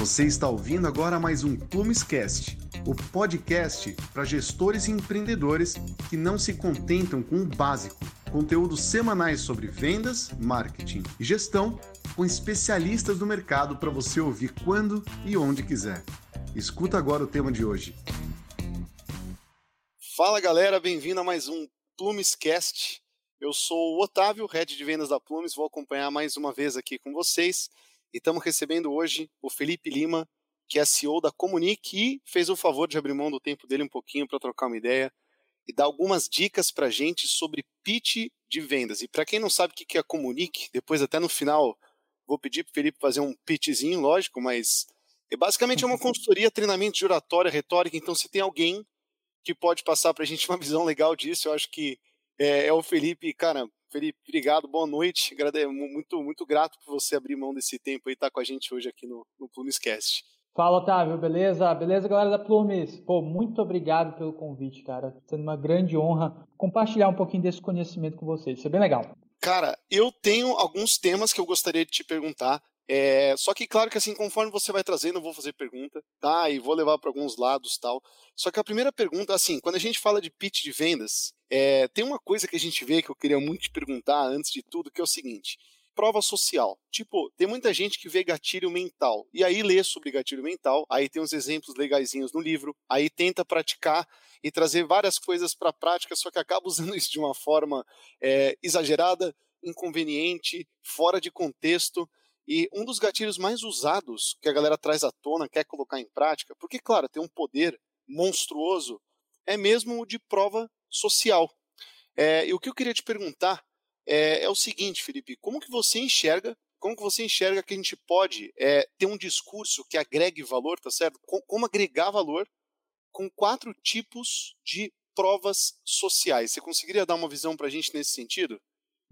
Você está ouvindo agora mais um Plumescast, o podcast para gestores e empreendedores que não se contentam com o básico. Conteúdos semanais sobre vendas, marketing e gestão com especialistas do mercado para você ouvir quando e onde quiser. Escuta agora o tema de hoje. Fala galera, bem-vindo a mais um Plumescast. Eu sou o Otávio, head de vendas da Plumes, vou acompanhar mais uma vez aqui com vocês. E estamos recebendo hoje o Felipe Lima, que é CEO da Comunique e fez o favor de abrir mão do tempo dele um pouquinho para trocar uma ideia e dar algumas dicas para a gente sobre pitch de vendas. E para quem não sabe o que é a Comunique, depois até no final vou pedir para o Felipe fazer um pitchzinho, lógico, mas é basicamente é uma consultoria, treinamento de oratória, retórica. Então, se tem alguém que pode passar para a gente uma visão legal disso, eu acho que é, é o Felipe. Cara, Felipe, obrigado, boa noite. Muito, muito grato por você abrir mão desse tempo e estar tá com a gente hoje aqui no, no Plumescast. Fala, Otávio, beleza? Beleza, galera da Plumes? Pô, muito obrigado pelo convite, cara. Sendo uma grande honra compartilhar um pouquinho desse conhecimento com vocês. Isso é bem legal. Cara, eu tenho alguns temas que eu gostaria de te perguntar. É, só que, claro que assim, conforme você vai trazendo, eu vou fazer pergunta, tá? E vou levar para alguns lados tal. Só que a primeira pergunta, assim, quando a gente fala de pitch de vendas, é, tem uma coisa que a gente vê que eu queria muito te perguntar antes de tudo, que é o seguinte: prova social. Tipo, tem muita gente que vê gatilho mental e aí lê sobre gatilho mental, aí tem uns exemplos legaisinhos no livro, aí tenta praticar e trazer várias coisas para a prática, só que acaba usando isso de uma forma é, exagerada, inconveniente, fora de contexto. E um dos gatilhos mais usados que a galera traz à tona, quer colocar em prática, porque, claro, tem um poder monstruoso, é mesmo o de prova social. É, e o que eu queria te perguntar é, é, o seguinte, Felipe, como que você enxerga, como que você enxerga que a gente pode é, ter um discurso que agregue valor, tá certo? Como, como agregar valor com quatro tipos de provas sociais. Você conseguiria dar uma visão para a gente nesse sentido?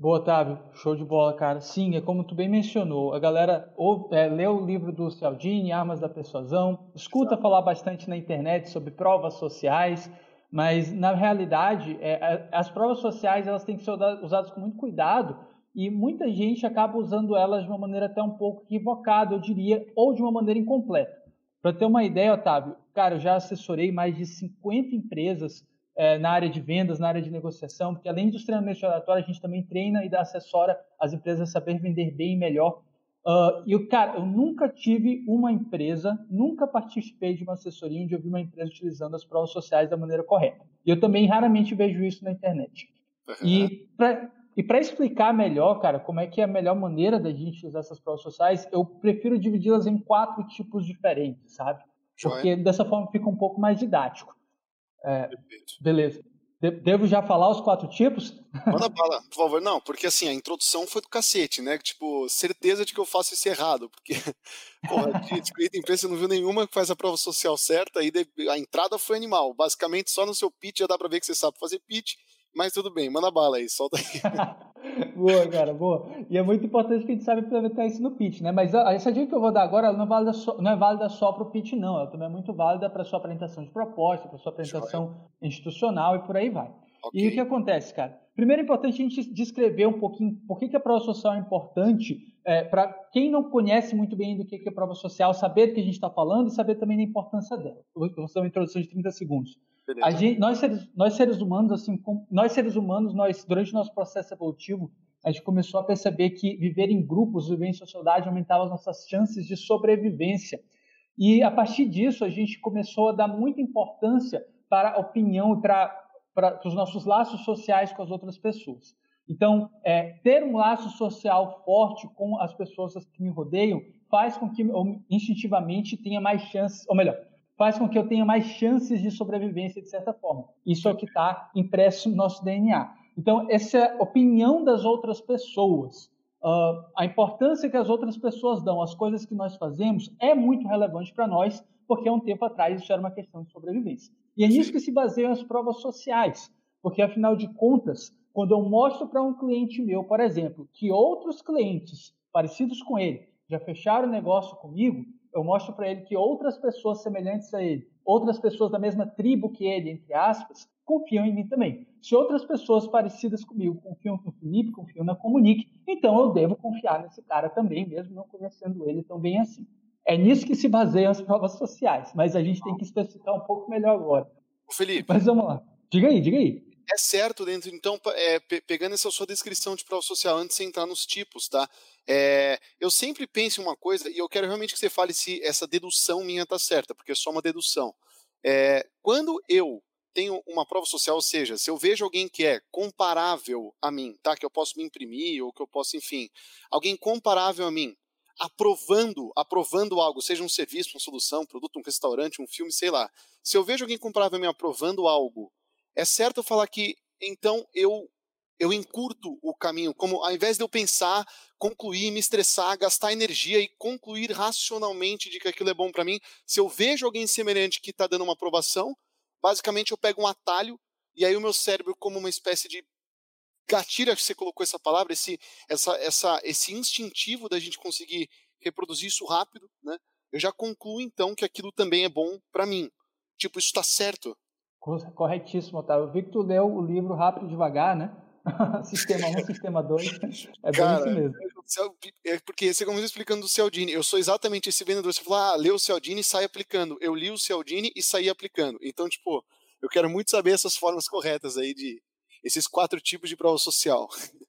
Boa, Otávio. Show de bola, cara. Sim, é como tu bem mencionou. A galera ouve, é, lê o livro do Cialdini, Armas da Persuasão, escuta Exato. falar bastante na internet sobre provas sociais, mas na realidade é, é, as provas sociais elas têm que ser usadas com muito cuidado e muita gente acaba usando elas de uma maneira até um pouco equivocada, eu diria, ou de uma maneira incompleta. Para ter uma ideia, Otávio, cara, eu já assessorei mais de 50 empresas é, na área de vendas, na área de negociação, porque além dos treinamentos de oratória, a gente também treina e dá assessora as empresas a saber vender bem e melhor. Uh, e, cara, eu nunca tive uma empresa, nunca participei de uma assessoria onde eu vi uma empresa utilizando as provas sociais da maneira correta. E eu também raramente vejo isso na internet. Uhum. E para explicar melhor, cara, como é que é a melhor maneira da gente usar essas provas sociais, eu prefiro dividi-las em quatro tipos diferentes, sabe? Porque dessa forma fica um pouco mais didático. É, beleza. Devo já falar os quatro tipos? Manda bala, por favor. Não, porque assim, a introdução foi do cacete, né? Tipo, certeza de que eu faço isso errado. Porque, porra, de, de empresa não viu nenhuma que faz a prova social certa, e a entrada foi animal. Basicamente, só no seu pitch já dá pra ver que você sabe fazer pitch, mas tudo bem, manda bala aí, solta aí. boa, cara, boa. E é muito importante que a gente saiba implementar isso no pitch, né? Mas essa dica que eu vou dar agora não é válida só, não é válida só para o pitch, não. Ela também é muito válida para sua apresentação de proposta, para sua apresentação institucional e por aí vai. Okay. E o que acontece, cara? Primeiro é importante a gente descrever um pouquinho por que, que a prova social é importante é, para quem não conhece muito bem do que, que é prova social, saber do que a gente está falando e saber também da importância dela. Eu vou fazer uma introdução de 30 segundos. Gente, nós, seres, nós seres humanos, assim, nós seres humanos, nós durante o nosso processo evolutivo, a gente começou a perceber que viver em grupos, viver em sociedade, aumentava as nossas chances de sobrevivência. E a partir disso, a gente começou a dar muita importância para a opinião e para, para os nossos laços sociais com as outras pessoas. Então, é, ter um laço social forte com as pessoas que me rodeiam faz com que eu instintivamente tenha mais chances, ou melhor, faz com que eu tenha mais chances de sobrevivência de certa forma. Isso é o que está impresso no nosso DNA. Então, essa é a opinião das outras pessoas. Uh, a importância que as outras pessoas dão às coisas que nós fazemos é muito relevante para nós, porque há um tempo atrás isso era uma questão de sobrevivência. E é nisso que se baseiam as provas sociais, porque afinal de contas, quando eu mostro para um cliente meu, por exemplo, que outros clientes parecidos com ele já fecharam negócio comigo, eu mostro para ele que outras pessoas semelhantes a ele, outras pessoas da mesma tribo que ele, entre aspas, confiam em mim também. Se outras pessoas parecidas comigo confiam no Felipe, confiam na Comunique, então eu devo confiar nesse cara também, mesmo não conhecendo ele tão bem assim. É nisso que se baseiam as provas sociais, mas a gente tem que especificar um pouco melhor agora. Felipe. Mas vamos lá. Diga aí, diga aí. É certo dentro, então, é, pegando essa sua descrição de prova social, antes de entrar nos tipos, tá? É, eu sempre penso em uma coisa, e eu quero realmente que você fale se essa dedução minha tá certa, porque é só uma dedução. É, quando eu tenho uma prova social, ou seja, se eu vejo alguém que é comparável a mim, tá? Que eu posso me imprimir, ou que eu posso, enfim, alguém comparável a mim, aprovando, aprovando algo, seja um serviço, uma solução, um produto, um restaurante, um filme, sei lá. Se eu vejo alguém comparável a mim aprovando algo, é certo falar que então eu eu encurto o caminho, como ao invés de eu pensar, concluir, me estressar, gastar energia e concluir racionalmente de que aquilo é bom para mim, se eu vejo alguém semelhante que está dando uma aprovação, basicamente eu pego um atalho e aí o meu cérebro, como uma espécie de gatilho, que você colocou essa palavra, esse, essa, essa, esse instintivo da gente conseguir reproduzir isso rápido, né? Eu já concluo então que aquilo também é bom para mim. Tipo, isso está certo. Corretíssimo, Otávio. Eu vi que tu leu o livro Rápido e Devagar, né? sistema 1, sistema 2. É Cara, bem isso mesmo. É porque você começou explicando do Cialdini. Eu sou exatamente esse vendedor. Você falou, ah, leu o Cialdini e sai aplicando. Eu li o Cialdini e saí aplicando. Então, tipo, eu quero muito saber essas formas corretas aí de, esses quatro tipos de prova social.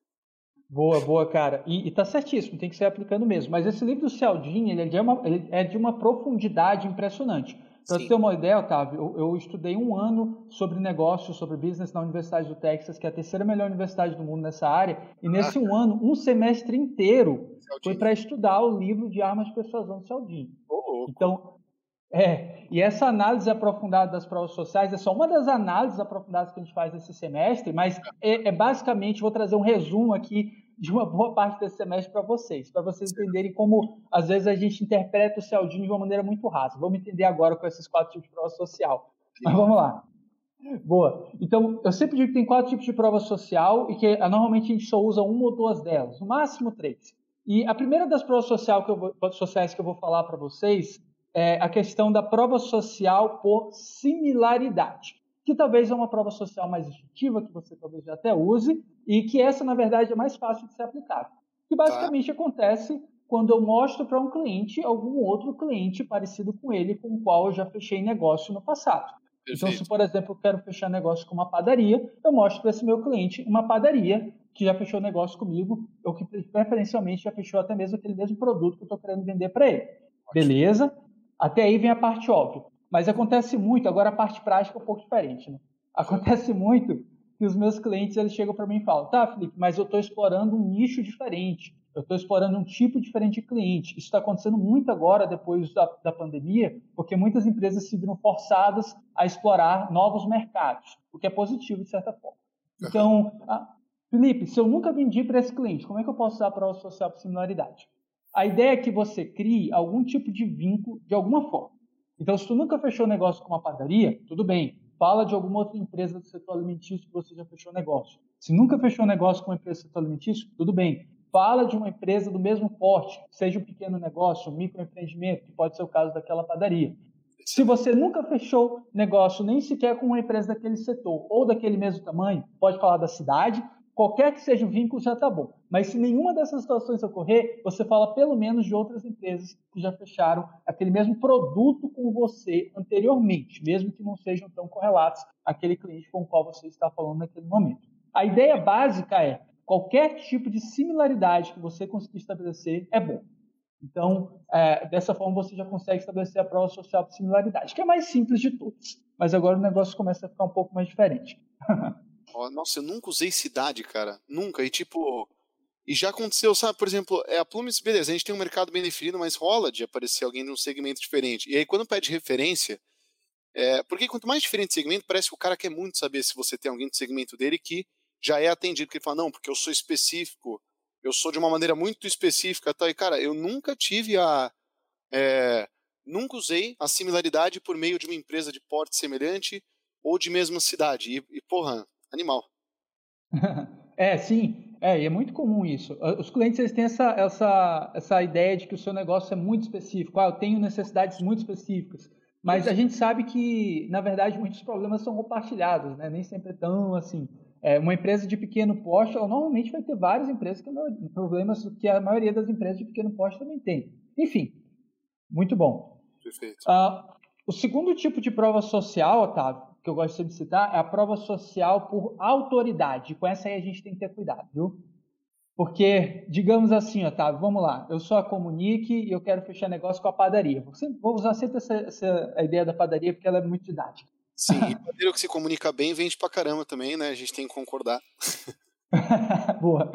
Boa, boa, cara. E, e tá certíssimo, tem que ser aplicando mesmo. Mas esse livro do Cialdini, ele é de uma, ele é de uma profundidade impressionante. Para você ter uma ideia, Otávio, eu, eu, estudei um ano sobre negócios, sobre business na Universidade do Texas, que é a terceira melhor universidade do mundo nessa área. E nesse ah, um ano, um semestre inteiro Cialdini. foi para estudar o livro de armas de persuasão do Cialdini. Oh, então, é, e essa análise aprofundada das provas sociais é só uma das análises aprofundadas que a gente faz esse semestre, mas é, é basicamente, vou trazer um resumo aqui de uma boa parte desse semestre para vocês, para vocês entenderem como, às vezes, a gente interpreta o Cialdini de uma maneira muito rasa. Vamos entender agora com esses quatro tipos de prova social. Mas vamos lá. Boa. Então, eu sempre digo que tem quatro tipos de prova social e que normalmente a gente só usa uma ou duas delas, no máximo três. E a primeira das provas social que vou, sociais que eu vou falar para vocês é, a questão da prova social por similaridade, que talvez é uma prova social mais intuitiva, que você talvez já até use, e que essa, na verdade, é mais fácil de ser aplicada. Que basicamente tá. acontece quando eu mostro para um cliente algum outro cliente parecido com ele, com o qual eu já fechei negócio no passado. Perfeito. Então, se, por exemplo, eu quero fechar negócio com uma padaria, eu mostro para esse meu cliente uma padaria que já fechou negócio comigo, ou que preferencialmente já fechou até mesmo aquele mesmo produto que eu estou querendo vender para ele. Beleza? Até aí vem a parte óbvia. Mas acontece muito, agora a parte prática é um pouco diferente. Né? Acontece muito que os meus clientes eles chegam para mim e falam: tá, Felipe, mas eu estou explorando um nicho diferente, eu estou explorando um tipo diferente de cliente. Isso está acontecendo muito agora, depois da, da pandemia, porque muitas empresas se viram forçadas a explorar novos mercados, o que é positivo de certa forma. Então, ah, Felipe, se eu nunca vendi para esse cliente, como é que eu posso usar a prova social por similaridade? A ideia é que você crie algum tipo de vínculo de alguma forma. Então, se tu nunca fechou negócio com uma padaria, tudo bem. Fala de alguma outra empresa do setor alimentício que você já fechou negócio. Se nunca fechou negócio com uma empresa do setor alimentício, tudo bem. Fala de uma empresa do mesmo porte, seja um pequeno negócio, um microempreendimento, que pode ser o caso daquela padaria. Se você nunca fechou negócio nem sequer com uma empresa daquele setor ou daquele mesmo tamanho, pode falar da cidade, Qualquer que seja o vínculo já está bom. Mas se nenhuma dessas situações ocorrer, você fala pelo menos de outras empresas que já fecharam aquele mesmo produto com você anteriormente, mesmo que não sejam tão correlatos àquele cliente com o qual você está falando naquele momento. A ideia básica é qualquer tipo de similaridade que você conseguir estabelecer é bom. Então, é, dessa forma, você já consegue estabelecer a prova social de similaridade, que é mais simples de todas. Mas agora o negócio começa a ficar um pouco mais diferente. Nossa, eu nunca usei cidade, cara. Nunca. E tipo. E já aconteceu, sabe, por exemplo, é a Plumes, beleza, a gente tem um mercado bem definido, mas rola de aparecer alguém de um segmento diferente. E aí, quando pede referência, é, porque quanto mais diferente o segmento, parece que o cara quer muito saber se você tem alguém do segmento dele que já é atendido, porque ele fala, não, porque eu sou específico, eu sou de uma maneira muito específica, tá? E, cara, eu nunca tive a. É, nunca usei a similaridade por meio de uma empresa de porte semelhante ou de mesma cidade. E, e porra, animal. é, sim. É, e é muito comum isso. Os clientes eles têm essa, essa, essa ideia de que o seu negócio é muito específico. Ah, eu tenho necessidades muito específicas. Mas a gente sabe que, na verdade, muitos problemas são compartilhados, né? Nem sempre é tão assim. É, uma empresa de pequeno porte, ela normalmente vai ter várias empresas que problemas que a maioria das empresas de pequeno porte também tem. Enfim, Muito bom. Perfeito. Uh, o segundo tipo de prova social, Otávio, que eu gosto de citar, é a prova social por autoridade. Com essa aí a gente tem que ter cuidado, viu? Porque, digamos assim, Otávio, vamos lá, eu sou a Comunique e eu quero fechar negócio com a padaria. Vou usar sempre essa, essa a ideia da padaria porque ela é muito didática. Sim, e padeiro que se comunica bem vende pra caramba também, né? A gente tem que concordar. Boa.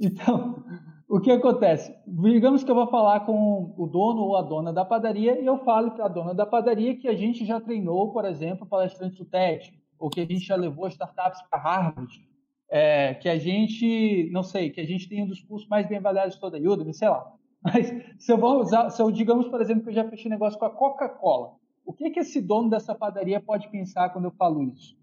Então, o que acontece? Digamos que eu vou falar com o dono ou a dona da padaria e eu falo para a dona da padaria que a gente já treinou, por exemplo, palestrantes do TED, ou que a gente já levou startups para Harvard, é, que a gente, não sei, que a gente tem um dos cursos mais bem avaliados de toda a Udemy, sei lá. Mas se eu vou usar, se eu digamos, por exemplo, que eu já fechei negócio com a Coca-Cola, o que, que esse dono dessa padaria pode pensar quando eu falo isso?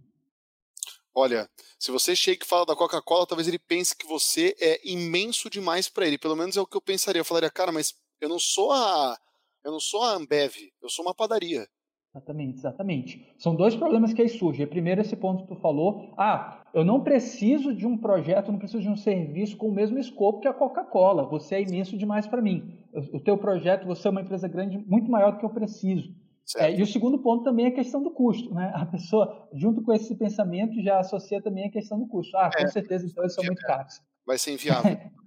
Olha, se você chega e fala da Coca-Cola, talvez ele pense que você é imenso demais para ele. Pelo menos é o que eu pensaria. Eu falaria, cara, mas eu não sou a, eu não sou a Ambev, eu sou uma padaria. Exatamente, exatamente. São dois problemas que aí surgem. Primeiro, esse ponto que tu falou. Ah, eu não preciso de um projeto, não preciso de um serviço com o mesmo escopo que a Coca-Cola. Você é imenso demais para mim. O teu projeto, você é uma empresa grande, muito maior do que eu preciso. É, e o segundo ponto também é a questão do custo. Né? A pessoa, junto com esse pensamento, já associa também a questão do custo. Ah, com é, certeza, então eles são muito caros. Vai ser inviável.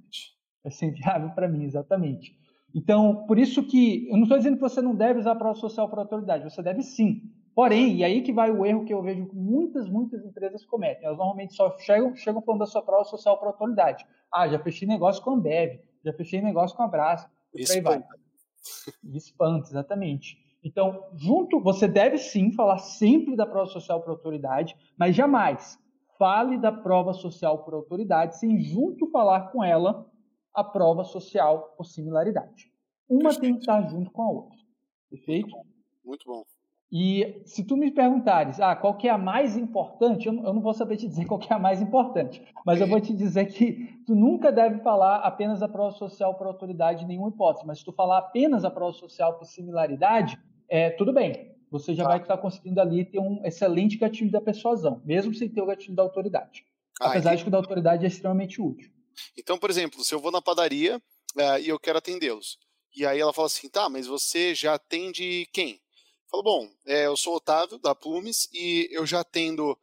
Vai ser inviável para mim, exatamente. Então, por isso que eu não estou dizendo que você não deve usar a prova social para autoridade, você deve sim. Porém, e aí que vai o erro que eu vejo que muitas, muitas empresas cometem. Elas normalmente só chegam, chegam falando da sua prova social para autoridade. Ah, já fechei negócio com a Ambev, já fechei negócio com a Brás, e por aí vai. Espanta, exatamente. Então, junto, você deve sim falar sempre da prova social por autoridade, mas jamais fale da prova social por autoridade sem junto falar com ela a prova social por similaridade. Uma Perfeito. tem que estar junto com a outra. Perfeito? Muito bom. Muito bom. E se tu me perguntares, ah, qual que é a mais importante, eu não, vou saber te dizer qual que é a mais importante, mas eu vou te dizer que tu nunca deve falar apenas a prova social por autoridade em nenhuma hipótese, mas se tu falar apenas a prova social por similaridade, é, tudo bem, você já tá. vai estar conseguindo ali ter um excelente gatilho da persuasão, mesmo sem ter o gatilho da autoridade. Ah, Apesar entendi. de que o da autoridade é extremamente útil. Então, por exemplo, se eu vou na padaria é, e eu quero atendê-los, e aí ela fala assim, tá, mas você já atende quem? Eu falo, bom, é, eu sou Otávio, da Plumes, e eu já atendo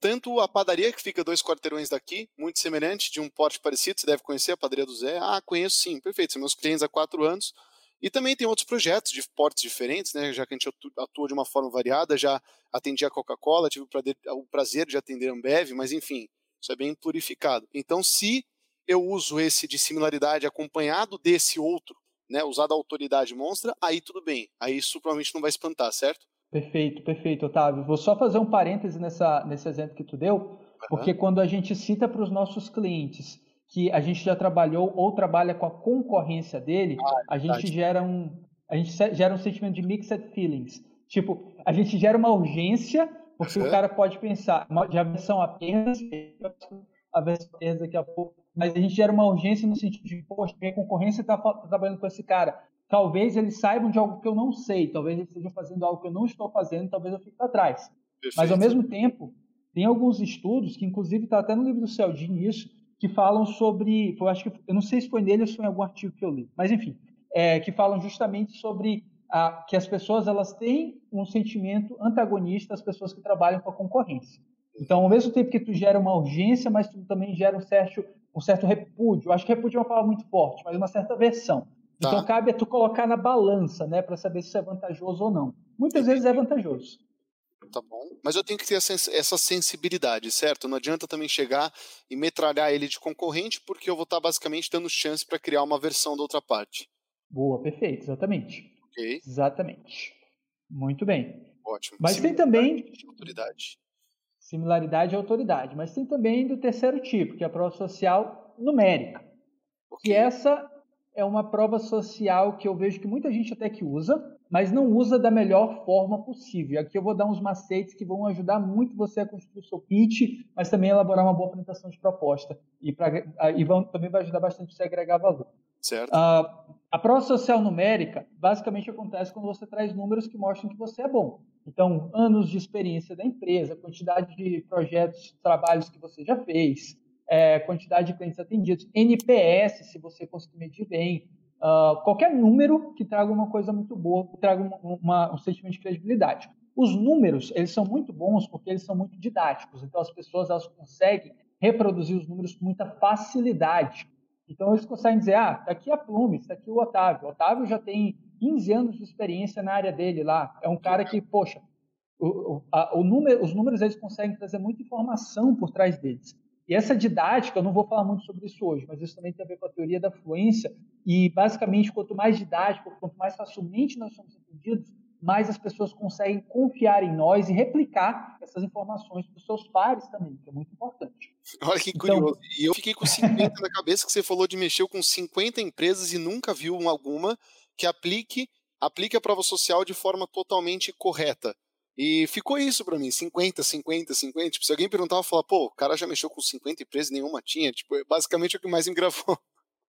tanto a padaria, que fica dois quarteirões daqui, muito semelhante, de um porte parecido, você deve conhecer a padaria do Zé. Ah, conheço sim, perfeito, são meus clientes há quatro anos, e também tem outros projetos de portes diferentes, né? Já que a gente atua de uma forma variada, já atendi a Coca-Cola, tive o prazer de atender a Ambev, mas enfim, isso é bem purificado. Então, se eu uso esse de similaridade acompanhado desse outro, né, usado a autoridade monstra, aí tudo bem. Aí isso provavelmente não vai espantar, certo? Perfeito, perfeito, Otávio. Vou só fazer um parêntese nessa, nesse exemplo que tu deu, porque quando a gente cita para os nossos clientes que a gente já trabalhou ou trabalha com a concorrência dele, ah, é a gente gera um a gente gera um sentimento de mixed feelings. Tipo, a gente gera uma urgência, porque uhum. o cara pode pensar, já versão apenas, a versão apenas daqui a pouco, mas a gente gera uma urgência no sentido de, poxa, minha concorrência está trabalhando com esse cara. Talvez eles saibam de algo que eu não sei, talvez eles estejam fazendo algo que eu não estou fazendo, talvez eu fique para trás. Perfeito. Mas ao mesmo tempo, tem alguns estudos, que inclusive está até no livro do Celdini isso, que falam sobre, eu acho que eu não sei se foi nele ou se foi em algum artigo que eu li, mas enfim, é, que falam justamente sobre a, que as pessoas elas têm um sentimento antagonista às pessoas que trabalham com a concorrência. Então, ao mesmo tempo que tu gera uma urgência, mas tu também gera um certo, um certo repúdio. Eu acho que repúdio é uma palavra muito forte, mas uma certa aversão. Tá. Então, cabe a tu colocar na balança, né, para saber se isso é vantajoso ou não. Muitas vezes é vantajoso tá bom? Mas eu tenho que ter essa sensibilidade, certo? Não adianta também chegar e metralhar ele de concorrente, porque eu vou estar basicamente dando chance para criar uma versão da outra parte. Boa, perfeito, exatamente. Ok. Exatamente. Muito bem. Ótimo. Mas tem também. Autoridade. Similaridade e autoridade. Mas tem também do terceiro tipo, que é a prova social numérica. Okay. Que essa é uma prova social que eu vejo que muita gente até que usa, mas não usa da melhor forma possível. Aqui eu vou dar uns macetes que vão ajudar muito você a construir o seu pitch, mas também elaborar uma boa apresentação de proposta. E, pra, e vão, também vai ajudar bastante você a agregar valor. Certo. Uh, a prova social numérica basicamente acontece quando você traz números que mostram que você é bom. Então, anos de experiência da empresa, quantidade de projetos, trabalhos que você já fez, é, quantidade de clientes atendidos, NPS, se você conseguir medir bem, uh, qualquer número que traga uma coisa muito boa, que traga uma, uma, um sentimento de credibilidade. Os números, eles são muito bons porque eles são muito didáticos, então as pessoas elas conseguem reproduzir os números com muita facilidade. Então eles conseguem dizer, ah, está aqui a Plume, está aqui o Otávio. O Otávio já tem 15 anos de experiência na área dele lá. É um cara que, poxa, o, o, a, o número, os números eles conseguem trazer muita informação por trás deles. E essa didática, eu não vou falar muito sobre isso hoje, mas isso também tem a ver com a teoria da fluência. E, basicamente, quanto mais didático, quanto mais facilmente nós somos entendidos, mais as pessoas conseguem confiar em nós e replicar essas informações para os seus pares também, que é muito importante. Olha que então, curioso. E eu fiquei com 50 na cabeça que você falou de mexer com 50 empresas e nunca viu alguma que aplique, aplique a prova social de forma totalmente correta. E ficou isso para mim, 50, 50, 50. Tipo, se alguém perguntava, eu falava, pô, o cara já mexeu com 50 empresas e nenhuma tinha. Tipo, é basicamente o que mais me gravou.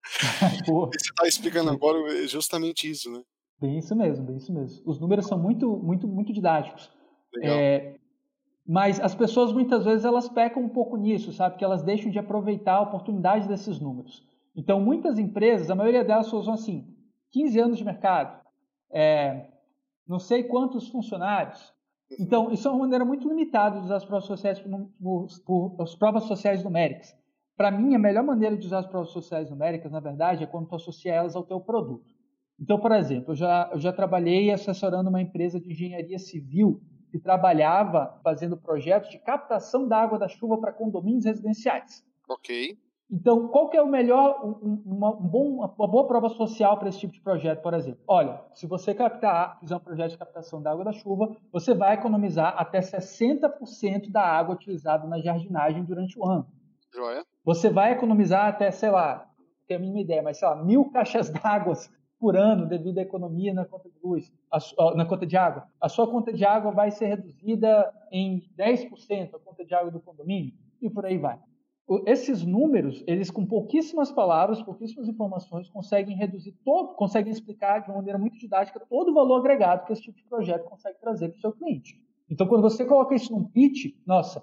você tá explicando agora é justamente isso, né? Bem isso mesmo, bem isso mesmo. Os números são muito, muito, muito didáticos. É, mas as pessoas muitas vezes elas pecam um pouco nisso, sabe? Que elas deixam de aproveitar a oportunidade desses números. Então, muitas empresas, a maioria delas usam assim, 15 anos de mercado, é, não sei quantos funcionários. Então, isso é uma maneira muito limitada de usar as provas sociais por, por, por as provas sociais numéricas. Para mim, a melhor maneira de usar as provas sociais numéricas, na verdade, é quando tu associa elas ao teu produto. Então, por exemplo, eu já, eu já trabalhei assessorando uma empresa de engenharia civil que trabalhava fazendo projetos de captação da água da chuva para condomínios residenciais. Ok. Então, qual que é o melhor, um, uma, um bom, uma boa prova social para esse tipo de projeto, por exemplo? Olha, se você captar, fizer um projeto de captação da água da chuva, você vai economizar até 60% da água utilizada na jardinagem durante o ano. Joia. Você vai economizar até, sei lá, tenho a mínima ideia, mas sei lá, mil caixas d'água por ano devido à economia na conta de luz, na conta de água. A sua conta de água vai ser reduzida em 10%, a conta de água do condomínio, e por aí vai. Esses números, eles com pouquíssimas palavras, pouquíssimas informações, conseguem reduzir todo, conseguem explicar de uma maneira muito didática todo o valor agregado que esse tipo de projeto consegue trazer para o seu cliente. Então, quando você coloca isso num pitch, nossa,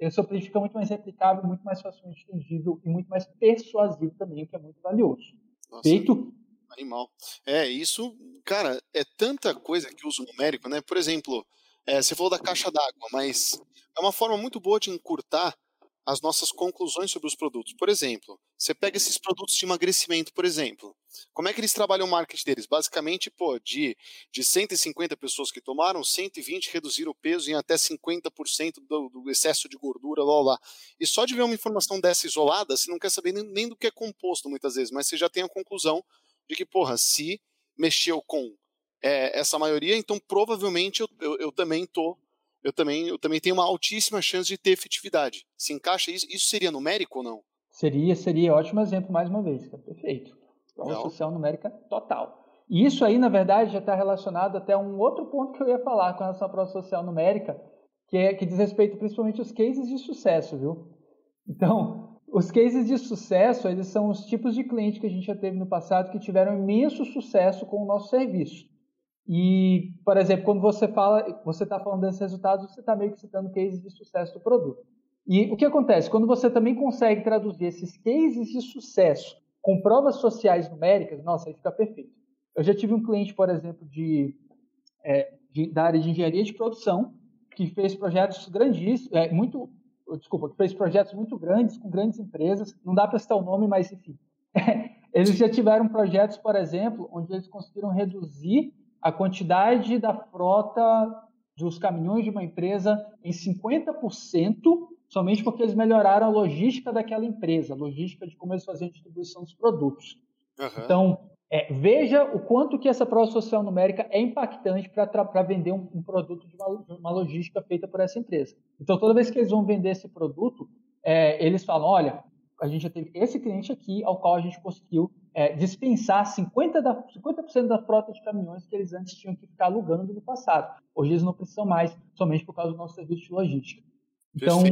o seu pitch fica muito mais replicável, muito mais facilmente entendível e muito mais persuasivo também, o que é muito valioso. Nossa. Feito Animal. É, isso, cara, é tanta coisa que uso numérico, né? Por exemplo, é, você falou da caixa d'água, mas é uma forma muito boa de encurtar as nossas conclusões sobre os produtos. Por exemplo, você pega esses produtos de emagrecimento, por exemplo. Como é que eles trabalham o marketing deles? Basicamente, pô, de, de 150 pessoas que tomaram, 120 reduziram o peso em até 50% do, do excesso de gordura, lá, lá. E só de ver uma informação dessa isolada, você não quer saber nem, nem do que é composto muitas vezes, mas você já tem a conclusão de que, porra, se mexeu com é, essa maioria, então provavelmente eu, eu, eu, também tô, eu também, eu também tenho uma altíssima chance de ter efetividade. Se encaixa isso? Isso seria numérico ou não? Seria, seria ótimo exemplo mais uma vez, perfeito. Prova social numérica total. E isso aí, na verdade, já está relacionado até a um outro ponto que eu ia falar com relação à prova social numérica, que, é, que diz respeito principalmente aos cases de sucesso, viu? Então, os cases de sucesso, eles são os tipos de cliente que a gente já teve no passado que tiveram imenso sucesso com o nosso serviço. E, por exemplo, quando você fala, você está falando desses resultados, você está meio que citando cases de sucesso do produto. E o que acontece? Quando você também consegue traduzir esses cases de sucesso com provas sociais numéricas, nossa, aí fica perfeito. Eu já tive um cliente, por exemplo, de, é, de da área de engenharia de produção, que fez projetos grandíssimos, é, muito desculpa, que fez projetos muito grandes com grandes empresas, não dá para citar o nome, mas enfim. eles já tiveram projetos, por exemplo, onde eles conseguiram reduzir a quantidade da frota dos caminhões de uma empresa em 50%, somente porque eles melhoraram a logística daquela empresa, a logística de como eles faziam a distribuição dos produtos. Uhum. Então, é, veja o quanto que essa prova social numérica é impactante para vender um, um produto de uma, de uma, logística feita por essa empresa. Então, toda vez que eles vão vender esse produto, é, eles falam, olha, a gente já teve esse cliente aqui ao qual a gente conseguiu é, dispensar 50%, da, 50 da frota de caminhões que eles antes tinham que ficar alugando no passado. Hoje eles não precisam mais, somente por causa do nosso serviço de logística. Então,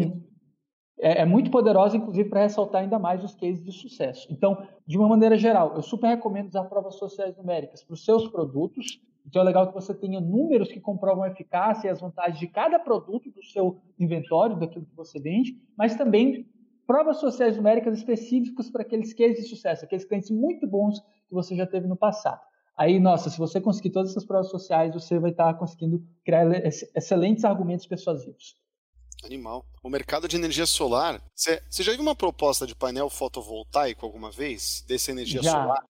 é, é muito poderosa, inclusive, para ressaltar ainda mais os cases de sucesso. Então, de uma maneira geral, eu super recomendo usar provas sociais numéricas para os seus produtos. Então, é legal que você tenha números que comprovam a eficácia e as vantagens de cada produto do seu inventório, daquilo que você vende, mas também provas sociais numéricas específicas para aqueles cases de sucesso, aqueles clientes muito bons que você já teve no passado. Aí, nossa, se você conseguir todas essas provas sociais, você vai estar conseguindo criar excelentes argumentos persuasivos. Animal. O mercado de energia solar. Você já viu uma proposta de painel fotovoltaico alguma vez? Dessa energia já. solar?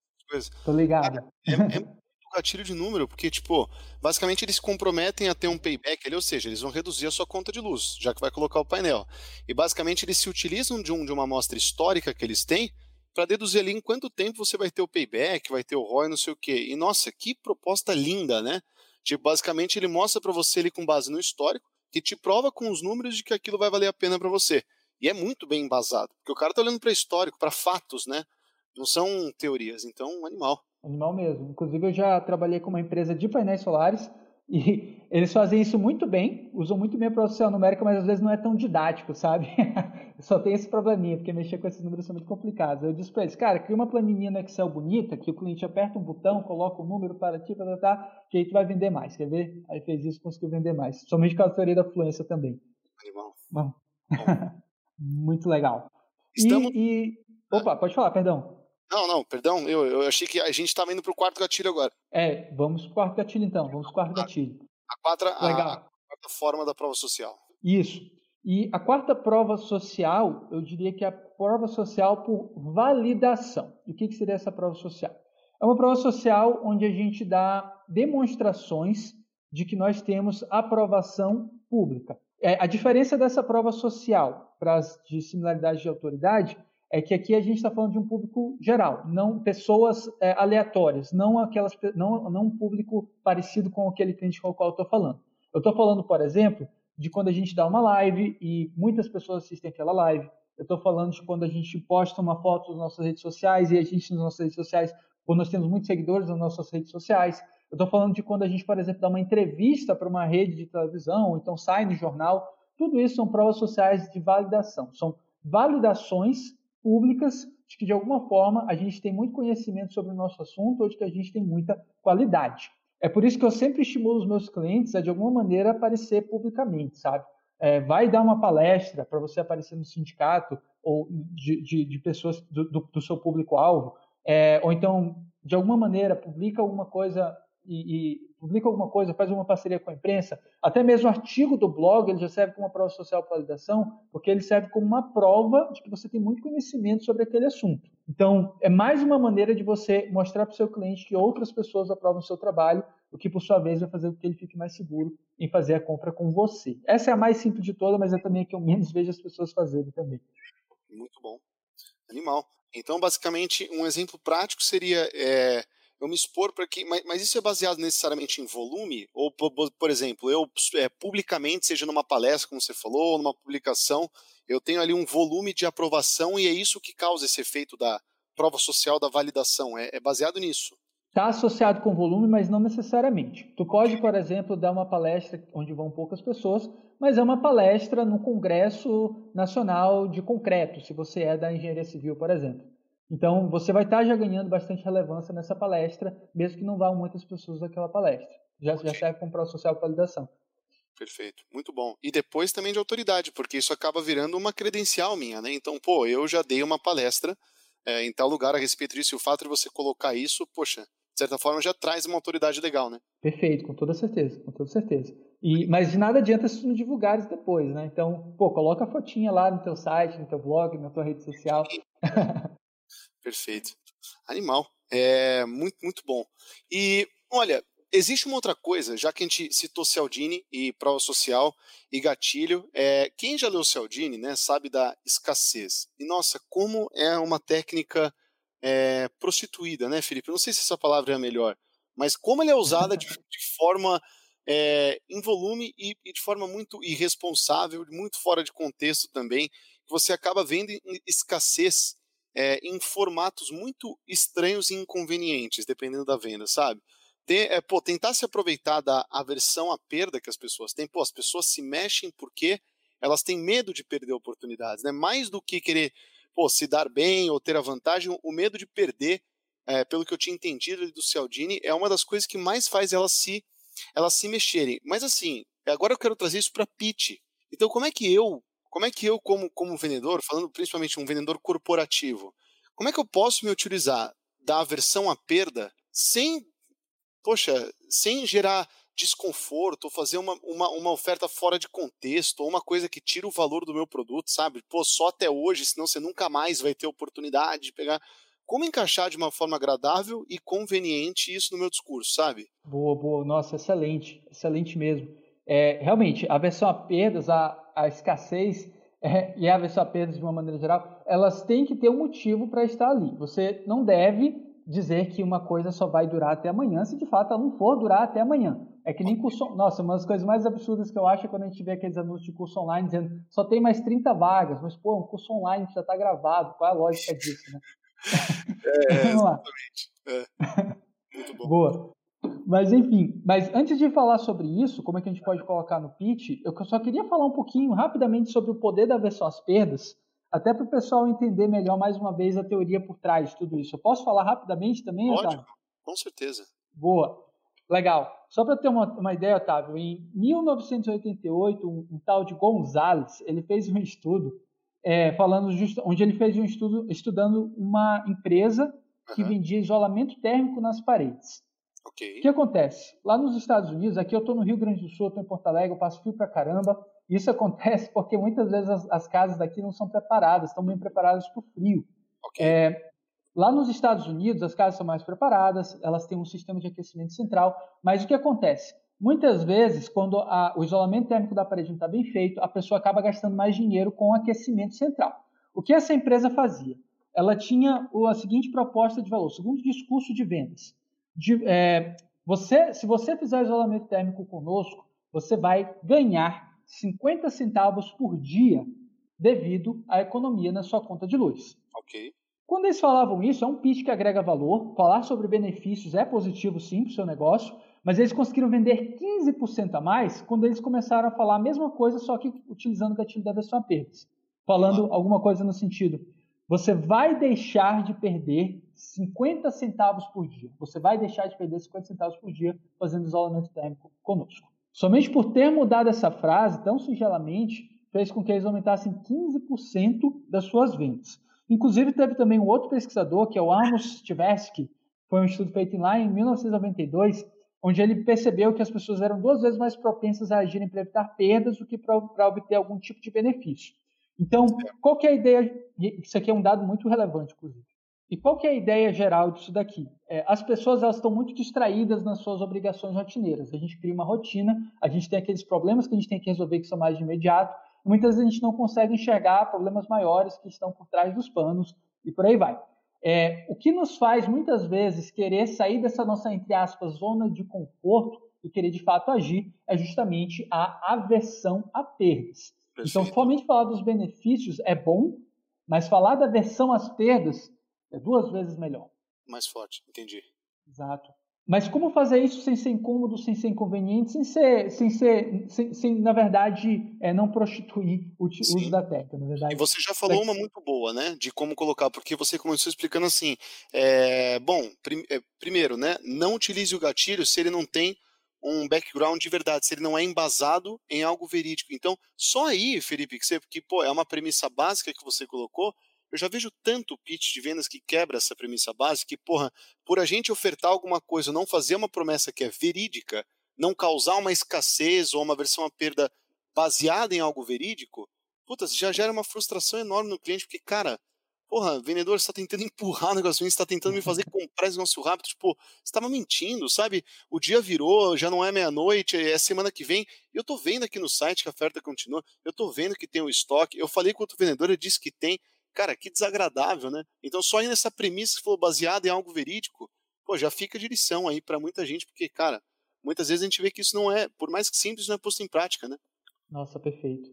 Tô ligado. É, é, é gatilho de número, porque, tipo, basicamente eles se comprometem a ter um payback ali, ou seja, eles vão reduzir a sua conta de luz, já que vai colocar o painel. E basicamente eles se utilizam de, um, de uma amostra histórica que eles têm para deduzir ali em quanto tempo você vai ter o payback, vai ter o ROI, não sei o quê. E nossa, que proposta linda, né? Tipo, basicamente ele mostra para você ali com base no histórico, que te prova com os números de que aquilo vai valer a pena para você. E é muito bem embasado, porque o cara tá olhando para histórico, para fatos, né? Não são teorias, então, animal. Animal mesmo. Inclusive, eu já trabalhei com uma empresa de painéis solares e eles fazem isso muito bem, usam muito bem a processamento numérica, mas às vezes não é tão didático, sabe? Só tem esse probleminha, porque mexer com esses números são muito complicados. Eu disse para eles, cara, cria uma planilha no Excel bonita, que o cliente aperta um botão, coloca o um número para ti, para tá, que aí tu vai vender mais, quer ver? Aí fez isso, conseguiu vender mais. Somente com a teoria da fluência também. Animal. Bom. muito legal. Estamos... E, e... Opa, pode falar, perdão. Não, não, perdão, eu, eu achei que a gente estava indo para o quarto gatilho agora. É, vamos para o quarto gatilho então, vamos para o quarto gatilho. A, quadra. A, a quarta forma da prova social. Isso. E a quarta prova social, eu diria que é a prova social por validação. E o que, que seria essa prova social? É uma prova social onde a gente dá demonstrações de que nós temos aprovação pública. É, a diferença dessa prova social para as de similaridade de autoridade é que aqui a gente está falando de um público geral, não pessoas é, aleatórias, não aquelas, não, não um público parecido com aquele cliente com o qual eu estou falando. Eu estou falando, por exemplo, de quando a gente dá uma live e muitas pessoas assistem aquela live. Eu estou falando de quando a gente posta uma foto nas nossas redes sociais e a gente nas nossas redes sociais, quando nós temos muitos seguidores nas nossas redes sociais. Eu estou falando de quando a gente, por exemplo, dá uma entrevista para uma rede de televisão, ou então sai no jornal. Tudo isso são provas sociais de validação. São validações públicas de que, de alguma forma, a gente tem muito conhecimento sobre o nosso assunto ou de que a gente tem muita qualidade. É por isso que eu sempre estimulo os meus clientes a, de alguma maneira, aparecer publicamente, sabe? É, vai dar uma palestra para você aparecer no sindicato ou de, de, de pessoas do, do, do seu público-alvo, é, ou então, de alguma maneira, publica alguma coisa e, e, publica alguma coisa, faz uma parceria com a imprensa, até mesmo o artigo do blog, ele já serve como uma prova social para validação, porque ele serve como uma prova de que você tem muito conhecimento sobre aquele assunto. Então, é mais uma maneira de você mostrar para o seu cliente que outras pessoas aprovam o seu trabalho, o que, por sua vez, vai fazer com que ele fique mais seguro em fazer a compra com você. Essa é a mais simples de todas, mas é também a que eu menos vejo as pessoas fazerem também. Muito bom. Animal. Então, basicamente, um exemplo prático seria... É eu me expor para que. Mas, mas, isso é baseado necessariamente em volume? Ou, por, exemplo, eu é, publicamente, seja numa palestra, como você falou, ou numa publicação, eu tenho ali um volume de aprovação e é isso que causa esse efeito da prova social da validação. É, é baseado nisso. Está associado com volume, mas não necessariamente. Tu pode, por exemplo, dar uma palestra onde vão poucas pessoas, mas é uma palestra no Congresso Nacional de Concreto, se você é da engenharia civil, por exemplo. Então, você vai estar já ganhando bastante relevância nessa palestra, mesmo que não vá muitas pessoas naquela palestra. Já, já serve como prova social de validação. Perfeito, muito bom. E depois também de autoridade, porque isso acaba virando uma credencial minha, né? Então, pô, eu já dei uma palestra é, em tal lugar a respeito disso, e o fato de você colocar isso, poxa, de certa forma já traz uma autoridade legal, né? Perfeito, com toda certeza, com toda certeza. E, mas de nada adianta se não divulgares depois, né? Então, pô, coloca a fotinha lá no teu site, no teu blog, na tua rede social. Perfeito. Animal. É muito, muito bom. E, olha, existe uma outra coisa, já que a gente citou Cialdini e prova social e gatilho, é, quem já leu Cialdini, né, sabe da escassez. E, nossa, como é uma técnica é, prostituída, né, Felipe? Eu não sei se essa palavra é a melhor, mas como ela é usada de, de forma é, em volume e, e, de forma muito irresponsável, muito fora de contexto também, você acaba vendo escassez é, em formatos muito estranhos e inconvenientes, dependendo da venda, sabe? Tem, é, pô, tentar se aproveitar da aversão à perda que as pessoas têm. Pô, as pessoas se mexem porque elas têm medo de perder oportunidades, né? Mais do que querer pô, se dar bem ou ter a vantagem, o medo de perder, é, pelo que eu tinha entendido do Cialdini, é uma das coisas que mais faz elas se, elas se mexerem. Mas assim, agora eu quero trazer isso para pitch. Então, como é que eu como é que eu, como, como vendedor, falando principalmente um vendedor corporativo, como é que eu posso me utilizar da aversão à perda sem, poxa, sem gerar desconforto, ou fazer uma, uma, uma oferta fora de contexto, ou uma coisa que tira o valor do meu produto, sabe? Pô, só até hoje, senão você nunca mais vai ter oportunidade de pegar. Como encaixar de uma forma agradável e conveniente isso no meu discurso, sabe? Boa, boa. Nossa, excelente. Excelente mesmo. É, realmente, a versão a perdas, a, a escassez é, e a versão a perdas de uma maneira geral, elas têm que ter um motivo para estar ali. Você não deve dizer que uma coisa só vai durar até amanhã, se de fato ela não for durar até amanhã. É que nem curso. Nossa, uma das coisas mais absurdas que eu acho é quando a gente vê aqueles anúncios de curso online dizendo só tem mais 30 vagas, mas pô, um curso online já está gravado, qual é a lógica disso, né? É, lá. É. Muito bom. Boa. Mas enfim, mas antes de falar sobre isso, como é que a gente pode colocar no pitch, eu só queria falar um pouquinho rapidamente sobre o poder da versão às perdas, até para o pessoal entender melhor mais uma vez a teoria por trás de tudo isso. Eu posso falar rapidamente também, Pode, Otávio? Com certeza. Boa. Legal. Só para ter uma, uma ideia, Otávio, em 1988, um, um, tal de Gonzalez, ele fez um estudo é, falando just, onde ele fez um estudo estudando uma empresa que uhum. vendia isolamento térmico nas paredes. Okay. O que acontece? Lá nos Estados Unidos, aqui eu estou no Rio Grande do Sul, estou em Porto Alegre, eu passo frio para caramba. Isso acontece porque muitas vezes as, as, casas daqui não são preparadas, estão bem preparadas para o frio. Okay. É, lá nos Estados Unidos, as casas são mais preparadas, elas têm um sistema de aquecimento central, mas o que acontece? Muitas vezes, quando a, o isolamento térmico da parede não está bem feito, a pessoa acaba gastando mais dinheiro com o aquecimento central. O que essa empresa fazia? Ela tinha a seguinte proposta de valor, o segundo discurso de vendas de, é, você, se você fizer isolamento térmico conosco, você vai ganhar 50 centavos por dia devido à economia na sua conta de luz. Ok. Quando eles falavam isso, é um pitch que agrega valor. Falar sobre benefícios é positivo sim para o seu negócio, mas eles conseguiram vender 15% a mais quando eles começaram a falar a mesma coisa, só que utilizando o gatilho da versão a perdas. Falando alguma coisa no sentido, você vai deixar de perder 50 centavos por dia. Você vai deixar de perder 50 centavos por dia fazendo isolamento térmico conosco. Somente por ter mudado essa frase tão singelamente, fez com que eles aumentassem 15% das suas vendas. Inclusive, teve também um outro pesquisador, que é o Amos Tversky, foi um estudo feito lá em 1992, onde ele percebeu que as pessoas eram duas vezes mais propensas a agirem para evitar perdas do que para obter algum tipo de benefício. Então, qual é a ideia? Isso aqui é um dado muito relevante, inclusive. E qual que é a ideia geral disso daqui? É, as pessoas elas estão muito distraídas nas suas obrigações rotineiras. A gente cria uma rotina, a gente tem aqueles problemas que a gente tem que resolver que são mais de imediato, muitas vezes a gente não consegue enxergar problemas maiores que estão por trás dos panos e por aí vai. É, o que nos faz muitas vezes querer sair dessa nossa, entre aspas, zona de conforto e querer de fato agir é justamente a aversão a perdas. Então, Perfeito. Então, somente falar dos benefícios é bom, mas falar da aversão às perdas é duas vezes melhor. Mais forte, entendi. Exato. Mas como fazer isso sem ser incômodo, sem ser inconveniente, sem ser, sem ser, sem, sem na verdade, é, não prostituir o Sim. uso da técnica, na verdade. E você já falou uma muito boa, né, de como colocar, porque você começou explicando assim, é, bom, prim, é, primeiro, né, não utilize o gatilho se ele não tem um background de verdade, se ele não é embasado em algo verídico. Então, só aí, Felipe, que, você, que pô, é uma premissa básica que você colocou, eu já vejo tanto pitch de vendas que quebra essa premissa básica que, porra, por a gente ofertar alguma coisa, não fazer uma promessa que é verídica, não causar uma escassez ou uma versão a perda baseada em algo verídico, puta, já gera uma frustração enorme no cliente, porque, cara, porra, vendedor está tentando empurrar o negócio, está tentando me fazer comprar esse negócio rápido, tipo, você estava mentindo, sabe? O dia virou, já não é meia-noite, é semana que vem, e eu tô vendo aqui no site que a oferta continua, eu tô vendo que tem o estoque, eu falei com outro vendedor, ele disse que tem, Cara, que desagradável, né? Então, só nessa premissa que for baseada em algo verídico, pô, já fica de lição aí para muita gente, porque, cara, muitas vezes a gente vê que isso não é, por mais que simples, não é posto em prática, né? Nossa, perfeito.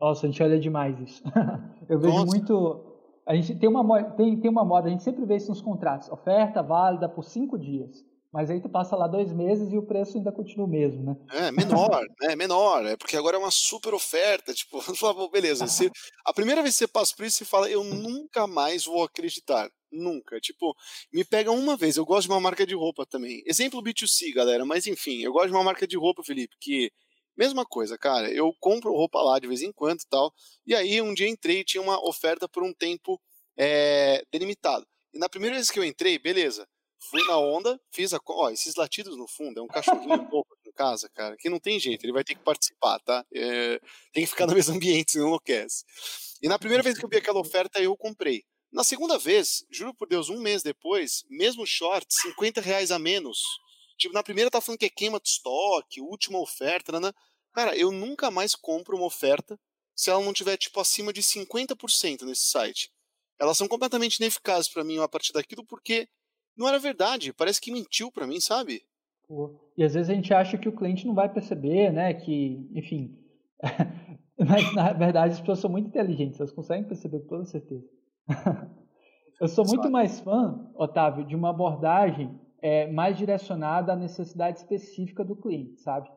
Nossa, a gente olha demais isso. Eu vejo Nossa. muito. A gente tem uma, tem, tem uma moda, a gente sempre vê isso nos contratos. Oferta válida por cinco dias. Mas aí tu passa lá dois meses e o preço ainda continua o mesmo, né? É, menor, né? Menor. É porque agora é uma super oferta. Tipo, fala, beleza. Você, a primeira vez que você passa por isso, você fala, eu nunca mais vou acreditar. Nunca. Tipo, me pega uma vez. Eu gosto de uma marca de roupa também. Exemplo B2C, galera. Mas enfim, eu gosto de uma marca de roupa, Felipe, que Mesma coisa, cara. Eu compro roupa lá de vez em quando e tal. E aí, um dia entrei e tinha uma oferta por um tempo é, delimitado. E na primeira vez que eu entrei, beleza. Fui na onda, fiz a. Ó, esses latidos no fundo é um cachorrinho pouco aqui em casa, cara, que não tem jeito, ele vai ter que participar, tá? É, tem que ficar no mesmo ambiente, senão enlouquece. E na primeira vez que eu vi aquela oferta, eu comprei. Na segunda vez, juro por Deus, um mês depois, mesmo short, 50 reais a menos. Tipo, na primeira tá falando que é queima de estoque, última oferta, né? Cara, eu nunca mais compro uma oferta se ela não tiver, tipo, acima de 50% nesse site. Elas são completamente ineficazes para mim a partir daquilo, porque não era verdade. Parece que mentiu para mim, sabe? E às vezes a gente acha que o cliente não vai perceber, né? Que, enfim. Mas na verdade as pessoas são muito inteligentes, elas conseguem perceber com toda certeza. Eu sou muito mais fã, Otávio, de uma abordagem é, mais direcionada à necessidade específica do cliente, sabe?